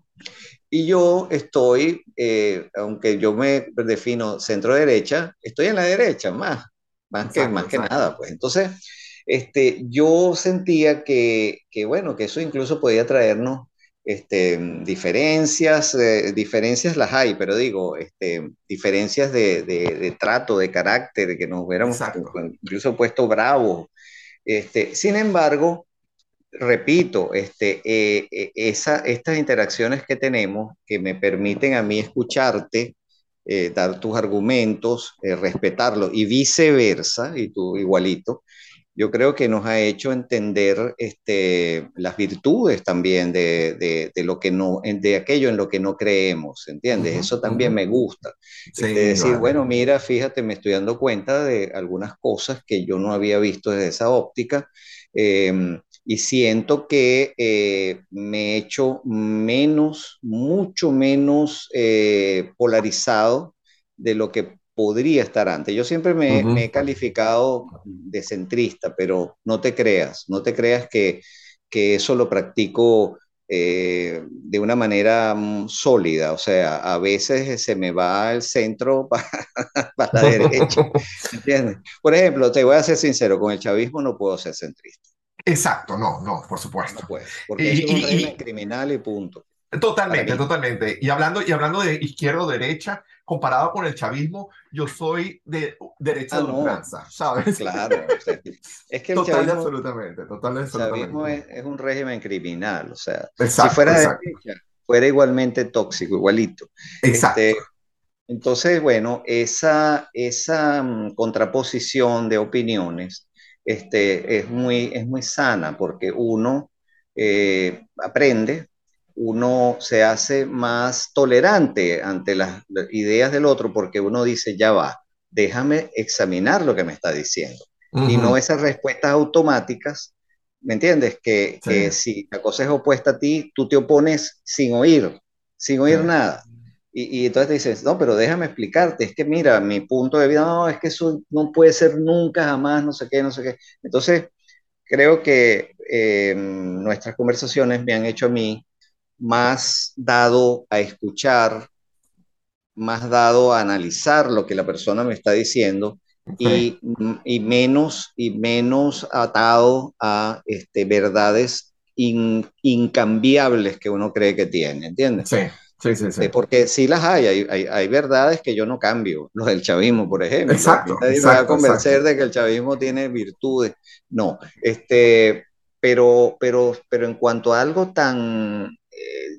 Y yo estoy, eh, aunque yo me defino centro derecha, estoy en la derecha más más que, más que nada, pues. Entonces, este, yo sentía que, que, bueno, que eso incluso podía traernos este, diferencias, eh, diferencias las hay, pero digo, este, diferencias de, de, de trato, de carácter, que nos hubiéramos incluso puesto bravos. Este, sin embargo, repito, este, eh, eh, esa, estas interacciones que tenemos que me permiten a mí escucharte, eh, dar tus argumentos, eh, respetarlo y viceversa, y tú igualito, yo creo que nos ha hecho entender este, las virtudes también de, de, de, lo que no, de aquello en lo que no creemos, ¿entiendes? Uh -huh, Eso también uh -huh. me gusta. Sí, de decir, vale. bueno, mira, fíjate, me estoy dando cuenta de algunas cosas que yo no había visto desde esa óptica. Eh, y siento que eh, me he hecho menos, mucho menos eh, polarizado de lo que podría estar antes. Yo siempre me, uh -huh. me, he calificado de centrista, pero no te creas, no te creas que, que eso lo practico eh, de una manera mm, sólida, o sea, a veces se me va el centro (laughs) para, para la derecha, (laughs) ¿entiendes? Por ejemplo, te voy a ser sincero, con el chavismo no puedo ser centrista. Exacto, no, no, por supuesto. No puede, porque y, es un régimen y, criminal y punto. Totalmente, totalmente. Y hablando, y hablando de izquierda o derecha, comparado con el chavismo, yo soy de derecha ah, de ultranza, no. ¿sabes? Claro. O sea, es que el total chavismo, absolutamente, total el chavismo es, es, un régimen criminal, o sea, exacto, si fuera exacto. de derecha, fuera igualmente tóxico, igualito. Exacto. Este, entonces, bueno, esa, esa um, contraposición de opiniones este, es, muy, es muy sana porque uno eh, aprende, uno se hace más tolerante ante las, ideas del otro porque uno dice, ya va, déjame examinar lo que me está diciendo. Uh -huh. Y no esas respuestas automáticas, ¿me entiendes? Que, sí. que, si la cosa es opuesta a ti, tú te opones sin oír, sin oír nada. Y, y, entonces te dices, no, pero déjame explicarte, es que mira, mi punto de vida, no, es que eso no puede ser nunca, jamás, no sé qué, no sé qué. Entonces, creo que eh, nuestras conversaciones me han hecho a mí más dado a escuchar, más dado a analizar lo que la persona me está diciendo okay. y, y, menos, y menos atado a este, verdades in, incambiables que uno cree que tiene, ¿entiendes? Sí. Sí, sí, sí. Porque sí las hay, hay, hay, hay, verdades que yo no cambio, los del chavismo, por ejemplo. Exacto. Nadie me va a convencer exacto. de que el chavismo tiene virtudes. No, este, pero, pero, pero en cuanto a algo tan, eh,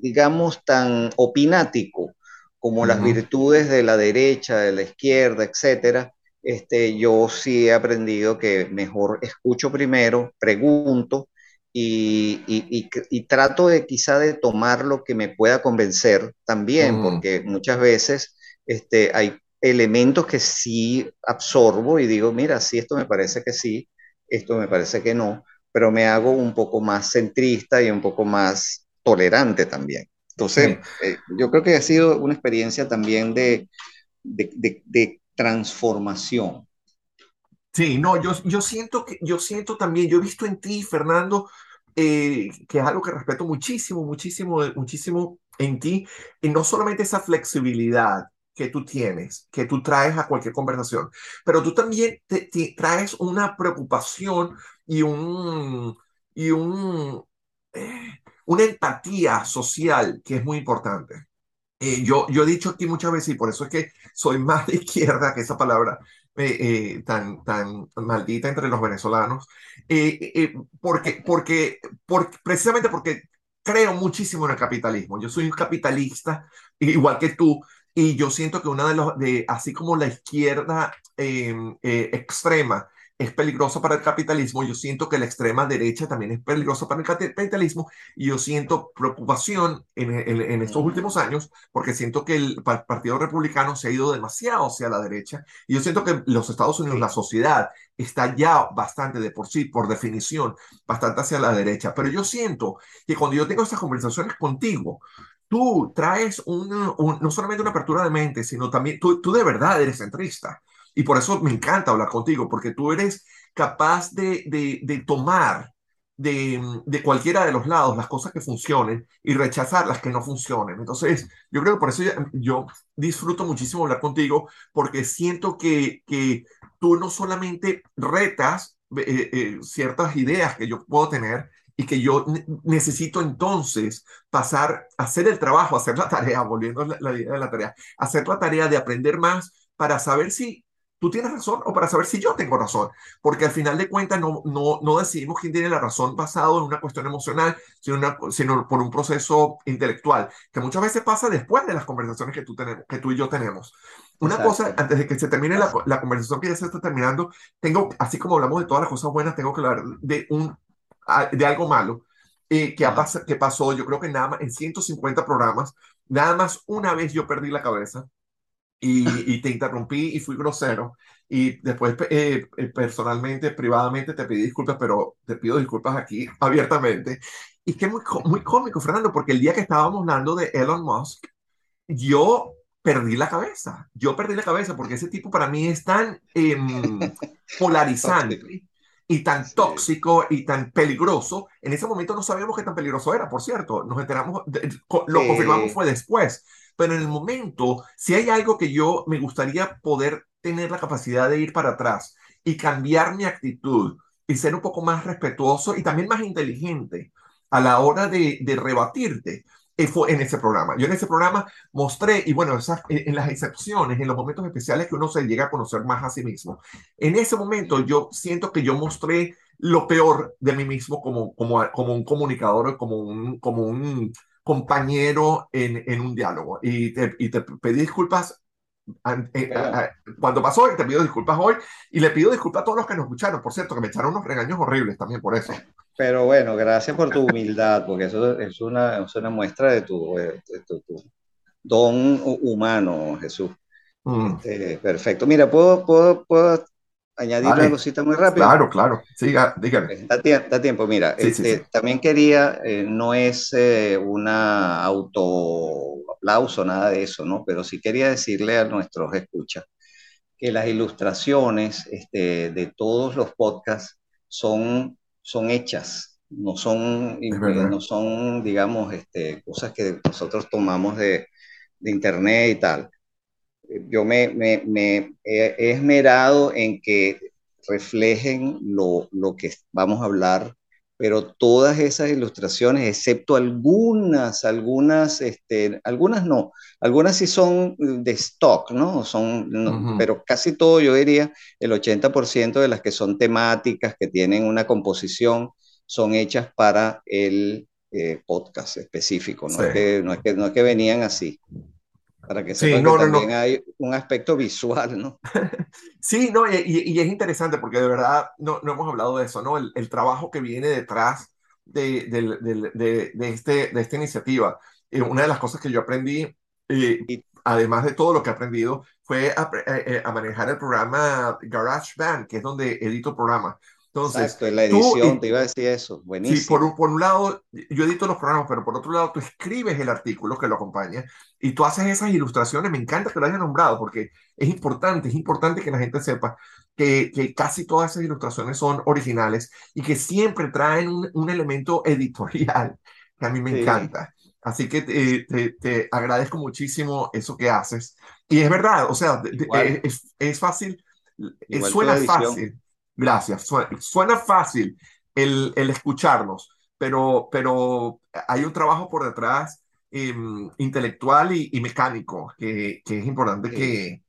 digamos, tan opinático como uh -huh. las virtudes de la derecha, de la izquierda, etcétera, este, yo sí he aprendido que mejor escucho primero, pregunto, y, y, y, trato de quizá de tomar lo que me pueda convencer también, porque muchas veces este, hay elementos que sí absorbo y digo, mira, sí, esto me parece que sí, esto me parece que no, pero me hago un poco más centrista y un poco más tolerante también. Entonces, sí. eh, yo creo que ha sido una experiencia también de, de, de, de transformación. Sí, no, yo, yo, siento que, yo siento también, yo he visto en ti, Fernando, eh, que es algo que respeto muchísimo, muchísimo, muchísimo en ti, y no solamente esa flexibilidad que tú tienes, que tú traes a cualquier conversación, pero tú también te, traes una preocupación y un, y un, eh, una empatía social que es muy importante. Eh, yo, yo he dicho aquí muchas veces, y por eso es que soy más de izquierda que esa palabra eh, tan, tan maldita entre los venezolanos, porque, porque, porque, precisamente porque creo muchísimo en el capitalismo. Yo soy un capitalista, igual que tú, y yo siento que una de los, de, así como la izquierda em, eh, extrema es peligrosa para el capitalismo, yo siento que la extrema derecha también es peligrosa para el capitalismo y yo siento preocupación en, en, estos últimos años porque siento que el Partido Republicano se ha ido demasiado hacia la derecha y yo siento que los Estados Unidos, la sociedad, está ya bastante de por sí, por definición, bastante hacia la derecha. Pero yo siento que cuando yo tengo estas conversaciones contigo, tú traes una, no solamente una apertura de mente, sino también tú, tú de verdad eres centrista. Y por eso me encanta hablar contigo, porque tú eres capaz de, de, de tomar de, de, cualquiera de los lados las cosas que funcionen y rechazar las que no funcionen. Entonces, yo creo que por eso yo, disfruto muchísimo hablar contigo, porque siento que, que tú no solamente retas eh, eh, ciertas ideas que yo puedo tener, y que yo necesito entonces pasar a hacer el trabajo, hacer la tarea, (laughs) volviendo a la idea de la tarea, hacer la tarea de aprender más para saber si tú tienes razón o para saber si yo tengo razón, porque al final de cuentas no, no, no decidimos quién tiene la razón basado en una cuestión emocional, sino, sino por un proceso intelectual, que muchas veces pasa después de las conversaciones que tú, tenemos, que tú y yo tenemos. Una cosa, antes de que se termine la, la, conversación que ya se está terminando, tengo, así como hablamos de todas las cosas buenas, tengo que hablar de un de algo malo eh, que, ha que pasó, yo creo que nada más en 150 programas, nada más una vez yo perdí la cabeza y, y te interrumpí y fui grosero. Y después, eh, eh, personalmente, privadamente, te pedí disculpas, pero te pido disculpas aquí (laughs) abiertamente. Y que muy, muy cómico, Fernando, porque el día que estábamos hablando de Elon Musk, yo perdí la cabeza. Yo perdí la cabeza porque ese tipo para mí es tan em, (laughs) polarizante y tan tóxico y tan peligroso. En ese momento no sabíamos qué tan peligroso era, por cierto. Nos enteramos, lo confirmamos fue después. Pero en el momento, si hay algo que yo me gustaría poder tener la capacidad de ir para atrás y cambiar mi actitud y ser un poco más respetuoso y también más inteligente a la hora de, de rebatirte, fue en ese programa. Yo en ese programa mostré, y bueno, esas, en las excepciones, en los momentos especiales que uno se llega a conocer más a sí mismo, en ese momento yo siento que yo mostré lo peor de mí mismo como, como, como un comunicador, como un, como un compañero en, en un diálogo. Y te, y te pedí disculpas cuando pasó y te pido disculpas hoy y le pido disculpas a todos los que nos escucharon, por cierto, que me echaron unos regaños horribles también por eso. Pero bueno, gracias por tu humildad, porque eso es una, es una muestra de tu, tu, don humano, Jesús. Mm. Este, perfecto. Mira, ¿puedo, puedo, puedo añadir una cosita muy rápido? Claro, claro. Siga, dígame. Da, tiempo, mira. este, También quería, eh, no es eh, una auto aplauso, nada de eso, ¿no? Pero sí quería decirle a nuestros escuchas que las ilustraciones este, de todos los podcasts son son hechas, no son, no son digamos, este, cosas que nosotros tomamos de, de internet y tal. Yo me, me, me, he esmerado en que reflejen lo, lo que vamos a hablar pero todas esas ilustraciones, excepto algunas, algunas, este, algunas no, algunas sí son de stock, ¿no? Son, Pero casi todo, yo diría, el 80% de las que son temáticas, que tienen una composición, son hechas para el eh, podcast específico, no, es que, no, es que, no es que venían así para que sepan que también hay un aspecto visual, ¿no? (laughs) sí, no, y, y, es interesante porque de verdad no, no hemos hablado de eso, ¿no? El, el trabajo que viene detrás de, de, de, de, este, de esta iniciativa. Eh, una de las cosas que yo aprendí, eh, además de todo lo que he aprendido, fue a, eh, a, manejar el programa GarageBand, que es donde edito programas. Entonces, Exacto, la edición, te iba a decir eso, buenísimo. Sí, por un, por un lado, yo edito los programas, pero por otro lado, tú escribes el artículo que lo acompaña y tú haces esas ilustraciones. Me encanta que lo hayas nombrado porque es importante, es importante que la gente sepa que, que casi todas esas ilustraciones son originales y que siempre traen un, un elemento editorial que a mí me encanta. Así que te, te, agradezco muchísimo eso que haces. Y es verdad, o sea, es, es, fácil, suena fácil. Gracias, suena, fácil el, el, escucharnos, pero, pero hay un trabajo por detrás em, intelectual y, y, mecánico que, que es importante que,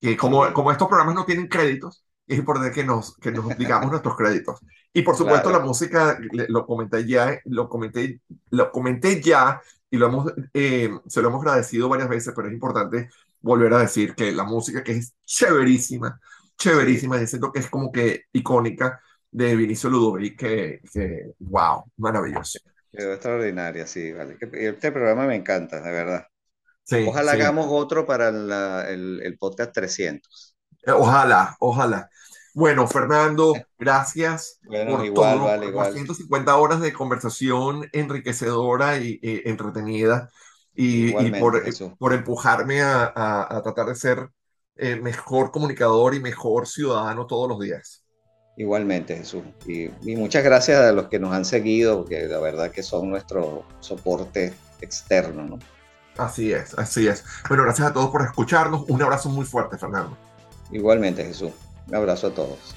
que como, como estos programas no tienen créditos, es importante que nos, que nos digamos nuestros créditos. Y por supuesto la música, lo comenté ya, lo comenté, lo comenté ya y lo hemos, eh, se lo hemos agradecido varias veces, pero es importante volver a decir que la música que es chéverísima, chéverísima, y siento que es como que icónica de Vinicio Ludovic, que, que wow, maravilloso. Quedó extraordinaria, sí, vale. Este programa me encanta, de verdad. Ojalá hagamos otro para el, el podcast 300. Ojalá, ojalá. Bueno, Fernando, gracias por igual, todo, 150 horas de conversación enriquecedora y, entretenida y, por, por, empujarme a, tratar de ser eh, mejor comunicador y mejor ciudadano todos los días. Igualmente, Jesús. Y, muchas gracias a los que nos han seguido, porque la verdad que son nuestro soporte externo, ¿no? Así es, así es. Bueno, gracias a todos por escucharnos. Un abrazo muy fuerte, Fernando. Igualmente, Jesús. Un abrazo a todos.